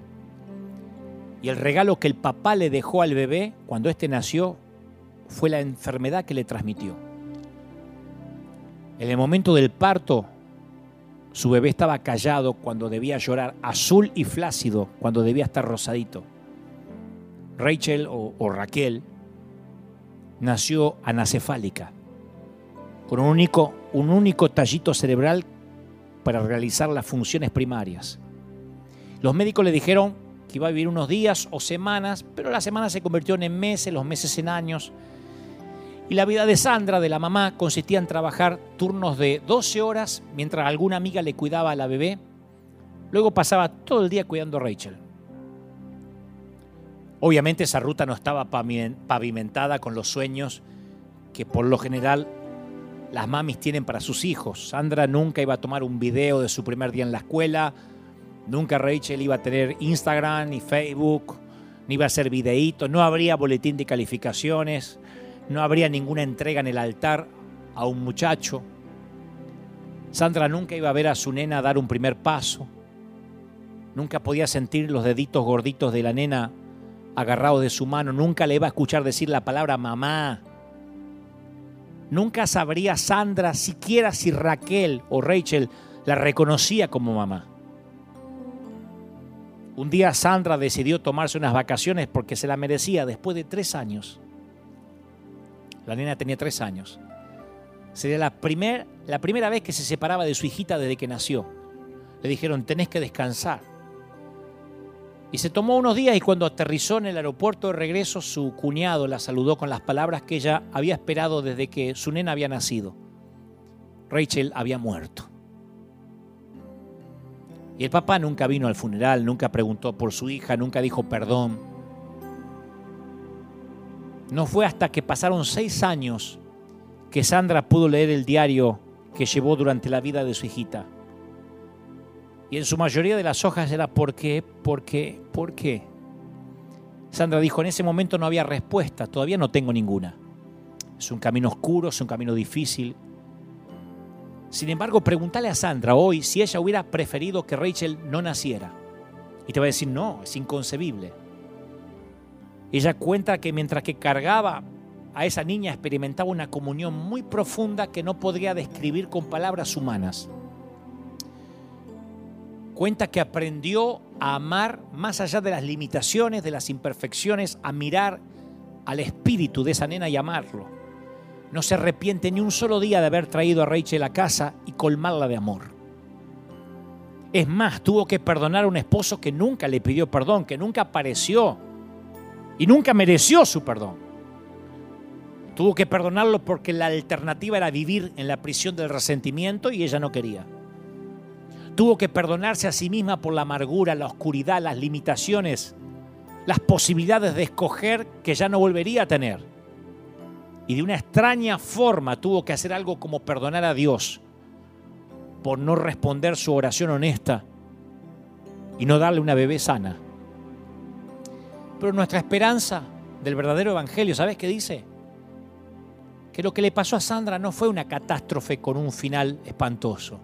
Y el regalo que el papá le dejó al bebé cuando éste nació fue la enfermedad que le transmitió. En el momento del parto, su bebé estaba callado cuando debía llorar, azul y flácido cuando debía estar rosadito. Rachel o, Raquel nació anacefálica, con un único, un único tallito cerebral para realizar las funciones primarias. Los médicos le dijeron que iba a vivir unos días o semanas, pero las semanas se convirtieron en meses, los meses en años. Y la vida de Sandra, de la mamá, consistía en trabajar turnos de 12 horas mientras alguna amiga le cuidaba a la bebé. Luego pasaba todo el día cuidando a Rachel. Obviamente esa ruta no estaba pavimentada con los sueños que por lo general las mamis tienen para sus hijos. Sandra nunca iba a tomar un video de su primer día en la escuela, nunca Rachel iba a tener Instagram ni Facebook, ni iba a hacer videitos, no habría boletín de calificaciones, no habría ninguna entrega en el altar a un muchacho. Sandra nunca iba a ver a su nena dar un primer paso. Nunca podía sentir los deditos gorditos de la nena agarrados de su mano. Nunca le iba a escuchar decir la palabra mamá. Nunca sabría Sandra siquiera si Raquel o Rachel la reconocía como mamá. Un día Sandra decidió tomarse unas vacaciones porque se la merecía después de tres años la nena tenía tres años. Sería la, la primera vez que se separaba de su hijita desde que nació. Le dijeron, tenés que descansar. Y se tomó unos días y cuando aterrizó en el aeropuerto de regreso, su cuñado la saludó con las palabras que ella había esperado desde que su nena había nacido. Rachel había muerto. Y el papá nunca vino al funeral, nunca preguntó por su hija, nunca dijo perdón. No fue hasta que pasaron seis años que Sandra pudo leer el diario que llevó durante la vida de su hijita. Y en su mayoría de las hojas era ¿por qué? ¿Por qué? ¿Por qué? Sandra dijo, en ese momento no había respuesta, todavía no tengo ninguna. Es un camino oscuro, es un camino difícil. Sin embargo, pregúntale a Sandra hoy si ella hubiera preferido que Rachel no naciera. Y te va a decir, no, es inconcebible. Ella cuenta que mientras que cargaba a esa niña experimentaba una comunión muy profunda que no podría describir con palabras humanas cuenta que aprendió a amar más allá de las limitaciones, de las imperfecciones, a mirar al espíritu de esa nena y amarlo. No se arrepiente ni un solo día de haber traído a Rachel a casa y colmarla de amor. Es más, tuvo que perdonar a un esposo que nunca le pidió perdón, que nunca apareció y nunca mereció su perdón. Tuvo que perdonarlo porque la alternativa era vivir en la prisión del resentimiento y ella no quería. Tuvo que perdonarse a sí misma por la amargura, la oscuridad, las limitaciones, las posibilidades de escoger que ya no volvería a tener. Y de una extraña forma tuvo que hacer algo como perdonar a Dios por no responder su oración honesta y no darle una bebé sana. Pero nuestra esperanza del verdadero evangelio, ¿sabes qué dice? Que lo que le pasó a Sandra no fue una catástrofe con un final espantoso.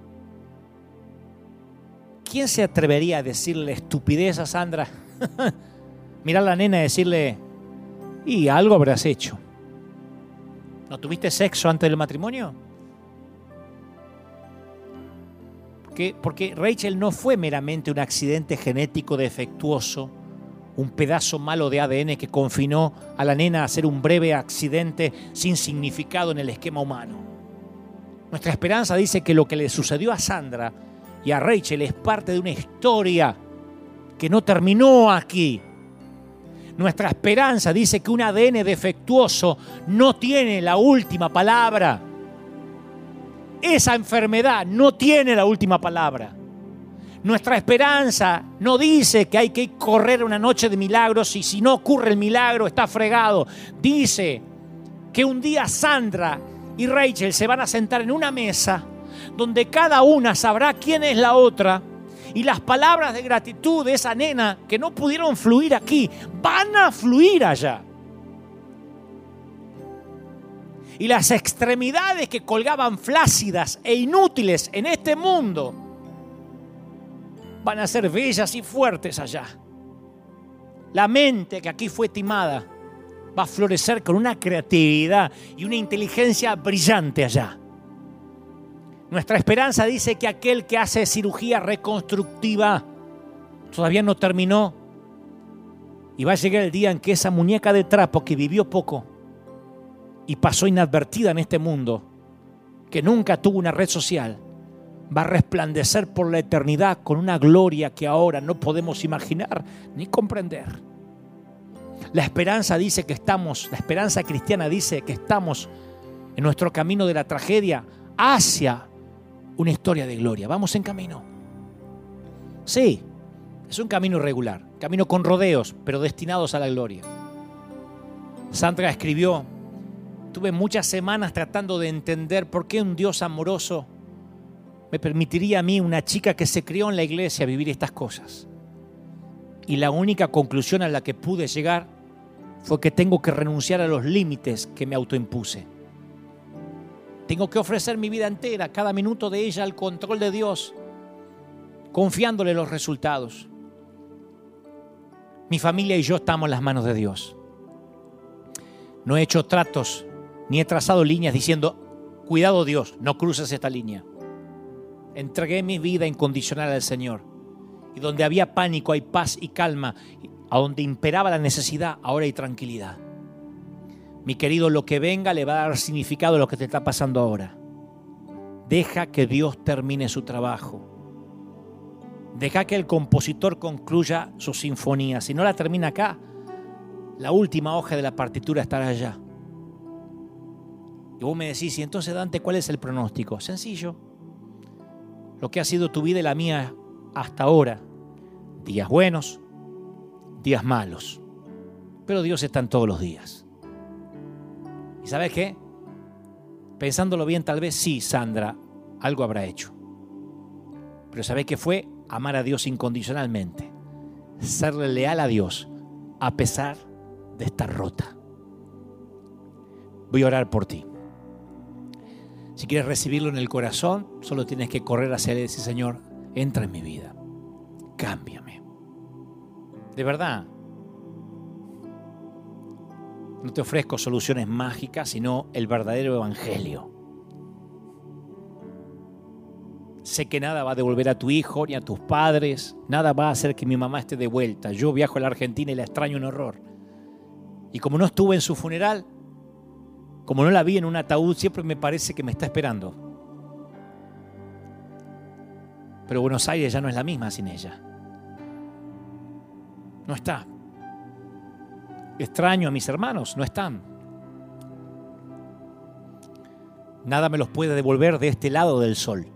¿Quién se atrevería a decirle estupidez a Sandra? Mirar a la nena y decirle, y algo habrás hecho. ¿No tuviste sexo antes del matrimonio? Porque, Rachel no fue meramente un accidente genético defectuoso, un pedazo malo de ADN que confinó a la nena a ser un breve accidente sin significado en el esquema humano. Nuestra esperanza dice que lo que le sucedió a Sandra y a Rachel es parte de una historia que no terminó aquí. Nuestra esperanza dice que un ADN defectuoso no tiene la última palabra. Esa enfermedad no tiene la última palabra. Nuestra esperanza no dice que hay que correr una noche de milagros y si no ocurre el milagro está fregado. Dice que un día Sandra y Rachel se van a sentar en una mesa donde cada una sabrá quién es la otra. Y las palabras de gratitud de esa nena que no pudieron fluir aquí, van a fluir allá. Y las extremidades que colgaban flácidas e inútiles en este mundo van a ser bellas y fuertes allá. La mente que aquí fue timada va a florecer con una creatividad y una inteligencia brillante allá. Nuestra esperanza dice que aquel que hace cirugía reconstructiva todavía no terminó. Y va a llegar el día en que esa muñeca de trapo que vivió poco y pasó inadvertida en este mundo, que nunca tuvo una red social, va a resplandecer por la eternidad con una gloria que ahora no podemos imaginar ni comprender. La esperanza dice que estamos, la esperanza cristiana dice que estamos en nuestro camino de la tragedia hacia una historia de gloria. Vamos en camino. Sí, es un camino regular, camino con rodeos, pero destinados a la gloria. Sandra escribió, tuve muchas semanas tratando de entender por qué un Dios amoroso me permitiría a mí, una chica que se crió en la iglesia, vivir estas cosas. Y la única conclusión a la que pude llegar fue que tengo que renunciar a los límites que me autoimpuse. Tengo que ofrecer mi vida entera, cada minuto de ella, al control de Dios, confiándole los resultados. Mi familia y yo estamos en las manos de Dios. No he hecho tratos ni he trazado líneas diciendo, cuidado Dios, no cruces esta línea. Entregué mi vida incondicional al Señor. Y donde había pánico hay paz y calma. A donde imperaba la necesidad, ahora hay tranquilidad. Mi querido, lo que venga le va a dar significado a lo que te está pasando ahora. Deja que Dios termine su trabajo. Deja que el compositor concluya su sinfonía. Si no la termina acá, la última hoja de la partitura estará allá. Y vos me decís, y entonces Dante, ¿cuál es el pronóstico? Sencillo. Lo que ha sido tu vida y la mía hasta ahora. Días buenos, días malos. Pero Dios está en todos los días. ¿Y sabes qué? Pensándolo bien, tal vez sí, Sandra, algo habrá hecho. Pero ¿sabes qué fue? Amar a Dios incondicionalmente. Serle leal a Dios a pesar de estar rota. Voy a orar por ti. Si quieres recibirlo en el corazón, solo tienes que correr hacia él y decir, Señor, entra en mi vida, cámbiame. De verdad, no te ofrezco soluciones mágicas, sino el verdadero evangelio. Sé que nada va a devolver a tu hijo ni a tus padres, nada va a hacer que mi mamá esté de vuelta. Yo viajo a la Argentina y la extraño un horror. Y como no estuve en su funeral, como no la vi en un ataúd, siempre me parece que me está esperando. Pero Buenos Aires ya no es la misma sin ella. No está. Extraño a mis hermanos, no están. Nada me los puede devolver de este lado del sol.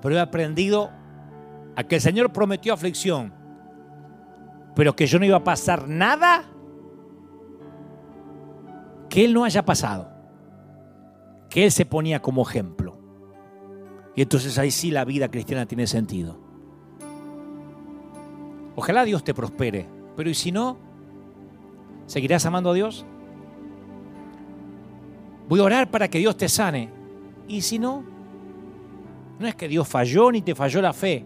Pero he aprendido a que el Señor prometió aflicción, pero que yo no iba a pasar nada que Él no haya pasado, que Él se ponía como ejemplo. Y entonces ahí sí la vida cristiana tiene sentido. Ojalá Dios te prospere, pero ¿y si no? ¿Seguirás amando a Dios? Voy a orar para que Dios te sane. ¿Y si no? No es que Dios falló ni te falló la fe.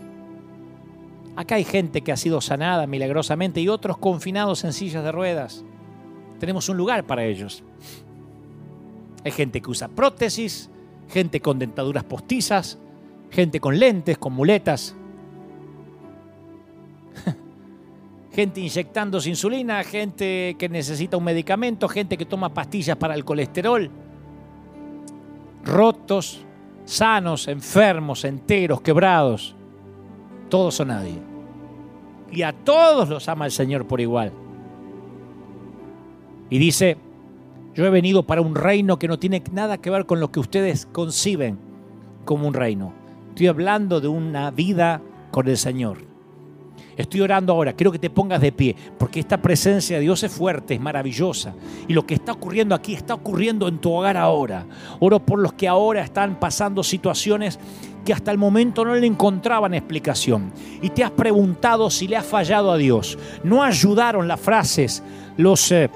Acá hay gente que ha sido sanada milagrosamente y otros confinados en sillas de ruedas tenemos un lugar para ellos. Hay gente que usa prótesis, gente con dentaduras postizas, gente con lentes, con muletas, gente inyectándose insulina, gente que necesita un medicamento, gente que toma pastillas para el colesterol, rotos, sanos, enfermos, enteros, quebrados, todos son nadie. Y a todos los ama el Señor por igual. Y dice, yo he venido para un reino que no tiene nada que ver con lo que ustedes conciben como un reino. Estoy hablando de una vida con el Señor. Estoy orando ahora, quiero que te pongas de pie, porque esta presencia de Dios es fuerte, es maravillosa. Y lo que está ocurriendo aquí está ocurriendo en tu hogar ahora. Oro por los que ahora están pasando situaciones que hasta el momento no le encontraban explicación. Y te has preguntado si le ha fallado a Dios. No ayudaron las frases, los... Eh,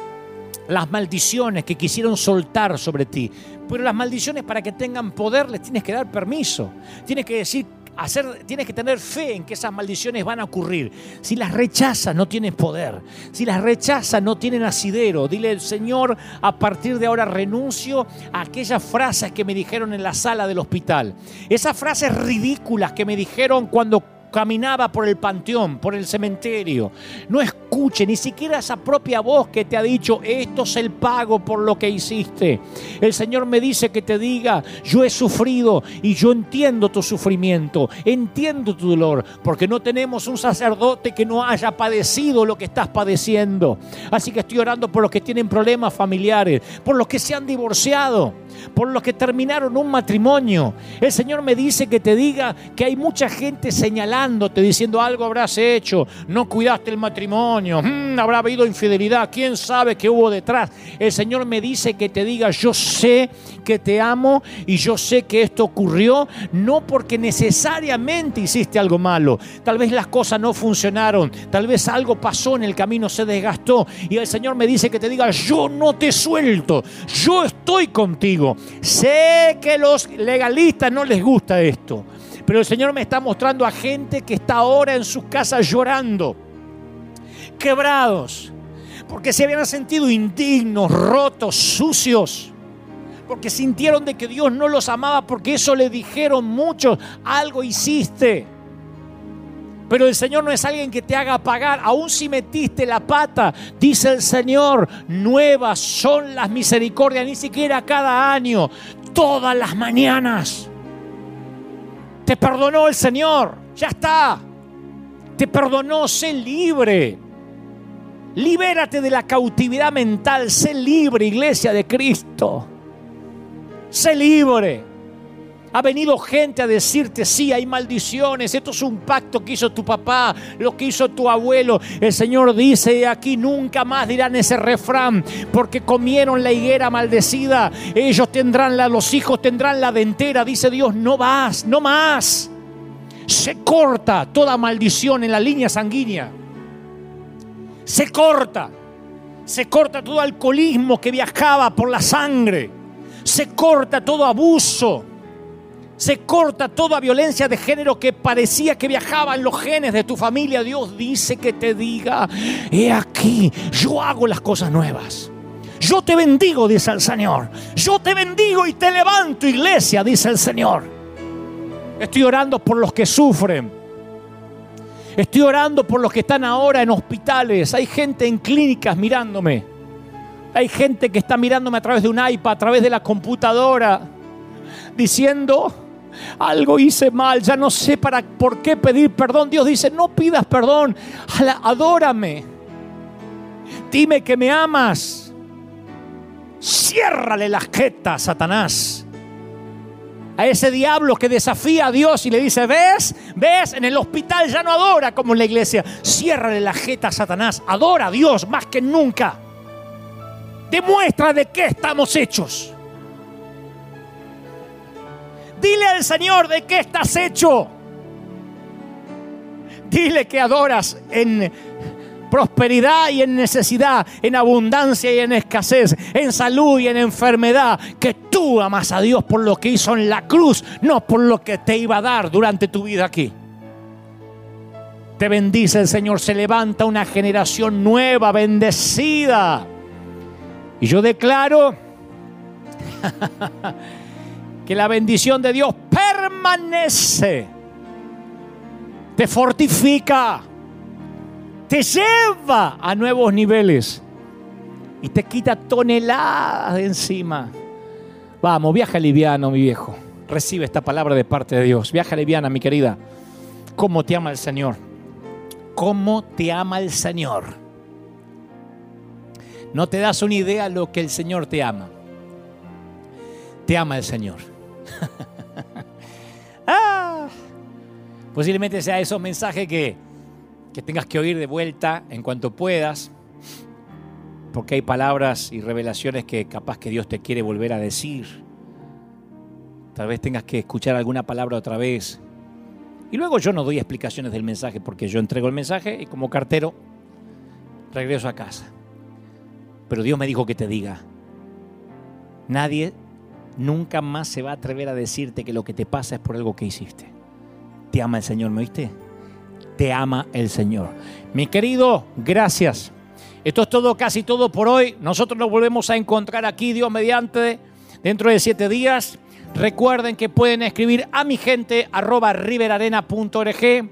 las maldiciones que quisieron soltar sobre ti. Pero las maldiciones para que tengan poder les tienes que dar permiso. Tienes que decir, hacer, tienes que tener fe en que esas maldiciones van a ocurrir. Si las rechazas no tienes poder. Si las rechazas no tienen asidero. Dile, Señor, a partir de ahora renuncio a aquellas frases que me dijeron en la sala del hospital. Esas frases ridículas que me dijeron cuando caminaba por el panteón, por el cementerio. No escuche ni siquiera esa propia voz que te ha dicho, esto es el pago por lo que hiciste. El Señor me dice que te diga, yo he sufrido y yo entiendo tu sufrimiento, entiendo tu dolor, porque no tenemos un sacerdote que no haya padecido lo que estás padeciendo. Así que estoy orando por los que tienen problemas familiares, por los que se han divorciado por los que terminaron un matrimonio. El Señor me dice que te diga que hay mucha gente señalándote, diciendo algo habrás hecho, no cuidaste el matrimonio, mm, habrá habido infidelidad, quién sabe qué hubo detrás. El Señor me dice que te diga, yo sé que te amo y yo sé que esto ocurrió no porque necesariamente hiciste algo malo, tal vez las cosas no funcionaron, tal vez algo pasó en el camino, se desgastó y el Señor me dice que te diga, yo no te suelto, yo estoy contigo. Sé que los legalistas no les gusta esto, pero el Señor me está mostrando a gente que está ahora en sus casas llorando, quebrados, porque se habían sentido indignos, rotos, sucios porque sintieron de que Dios no los amaba, porque eso le dijeron muchos, algo hiciste. Pero el Señor no es alguien que te haga pagar, aun si metiste la pata, dice el Señor, nuevas son las misericordias, ni siquiera cada año, todas las mañanas. Te perdonó el Señor. Ya está. Te perdonó. Sé libre. Libérate de la cautividad mental. Sé libre, iglesia de Cristo. Sé libre. Ha venido gente a decirte, sí, hay maldiciones, esto es un pacto que hizo tu papá, lo que hizo tu abuelo. El Señor dice, aquí nunca más dirán ese refrán, porque comieron la higuera maldecida, ellos tendrán la, los hijos tendrán la dentera, dice Dios, no más, no más. Se corta toda maldición en la línea sanguínea. Se corta. Se corta todo alcoholismo que viajaba por la sangre. Se corta todo abuso se corta toda violencia de género que parecía que viajaba en los genes de tu familia. Dios dice que te diga, he aquí, yo hago las cosas nuevas. Yo te bendigo, dice el Señor. Yo te bendigo y te levanto, iglesia, dice el Señor. Estoy orando por los que sufren. Estoy orando por los que están ahora en hospitales. Hay gente en clínicas mirándome. Hay gente que está mirándome a través de un iPad, a través de la computadora, diciendo, algo hice mal, ya no sé para por qué pedir perdón. Dios dice, no pidas perdón, adórame. Dime que me amas. Ciérrale la jeta, Satanás. A ese diablo que desafía a Dios y le dice, ¿ves? ¿Ves? En el hospital ya no adora como en la iglesia. Ciérrale la jeta Satanás. Adora a Dios más que nunca. Demuestra de qué estamos hechos. Dile al Señor de qué estás hecho. Dile que adoras en prosperidad y en necesidad, en abundancia y en escasez, en salud y en enfermedad, que tú amas a Dios por lo que hizo en la cruz, no por lo que te iba a dar durante tu vida aquí. Te bendice el Señor, se levanta una generación nueva, bendecida. Y yo declaro que la bendición de Dios permanece, te fortifica, te lleva a nuevos niveles y te quita toneladas de encima. Vamos, viaja liviano, mi viejo. Recibe esta palabra de parte de Dios. Viaja liviana, mi querida. ¿Cómo te ama el Señor? ¿Cómo te ama el Señor? No te das una idea lo que el Señor te ama. Te ama el Señor. ah, posiblemente sea esos mensajes que, que tengas que oír de vuelta en cuanto puedas, porque hay palabras y revelaciones que capaz que Dios te quiere volver a decir. Tal vez tengas que escuchar alguna palabra otra vez. Y luego yo no doy explicaciones del mensaje porque yo entrego el mensaje y como cartero regreso a casa. Pero Dios me dijo que te diga, nadie nunca más se va a atrever a decirte que lo que te pasa es por algo que hiciste. Te ama el Señor, ¿me oíste? Te ama el Señor. Mi querido, gracias. Esto es todo, casi todo por hoy. Nosotros nos volvemos a encontrar aquí, Dios mediante, dentro de siete días. Recuerden que pueden escribir a mi gente arroba riverarena.org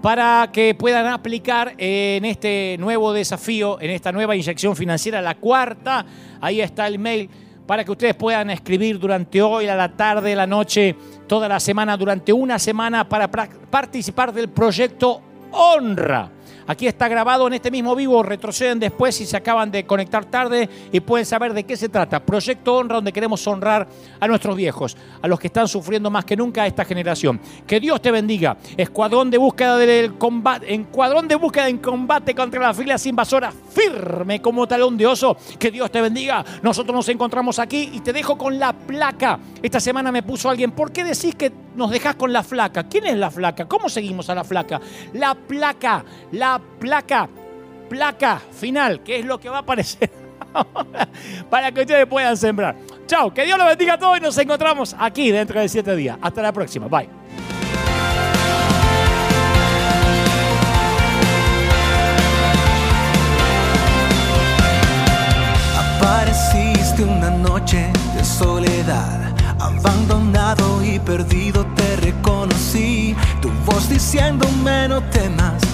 para que puedan aplicar en este nuevo desafío, en esta nueva inyección financiera, la cuarta. Ahí está el mail para que ustedes puedan escribir durante hoy, a la tarde, la noche, toda la semana, durante una semana, para participar del proyecto Honra. Aquí está grabado en este mismo vivo, retroceden después si se acaban de conectar tarde y pueden saber de qué se trata. Proyecto Honra, donde queremos honrar a nuestros viejos, a los que están sufriendo más que nunca esta generación. Que Dios te bendiga. Escuadrón de búsqueda del combate, encuadrón de búsqueda en combate contra las filas invasoras, firme como talón de oso. Que Dios te bendiga. Nosotros nos encontramos aquí y te dejo con la placa. Esta semana me puso alguien, ¿por qué decís que nos dejas con la flaca? ¿Quién es la flaca? ¿Cómo seguimos a la flaca? La placa, la placa, placa final, que es lo que va a aparecer para que ustedes puedan sembrar. Chao, que Dios los bendiga a todos y nos encontramos aquí dentro de siete días. Hasta la próxima, bye. Apareciste una noche de soledad, abandonado y perdido te reconocí. Tu voz diciéndome no temas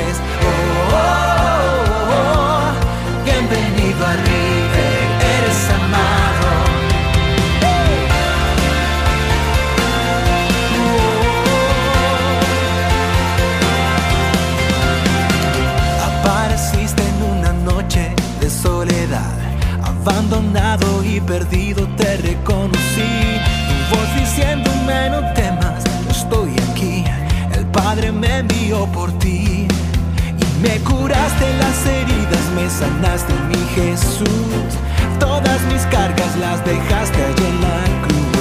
Bienvenido a River, eres amado. Apareciste en una noche de soledad, abandonado y perdido te reconocí. Tu voz diciéndome no temas, estoy aquí. El Padre me envió por ti me curaste las heridas, me sanaste mi Jesús. Todas mis cargas las dejaste allí en la cruz.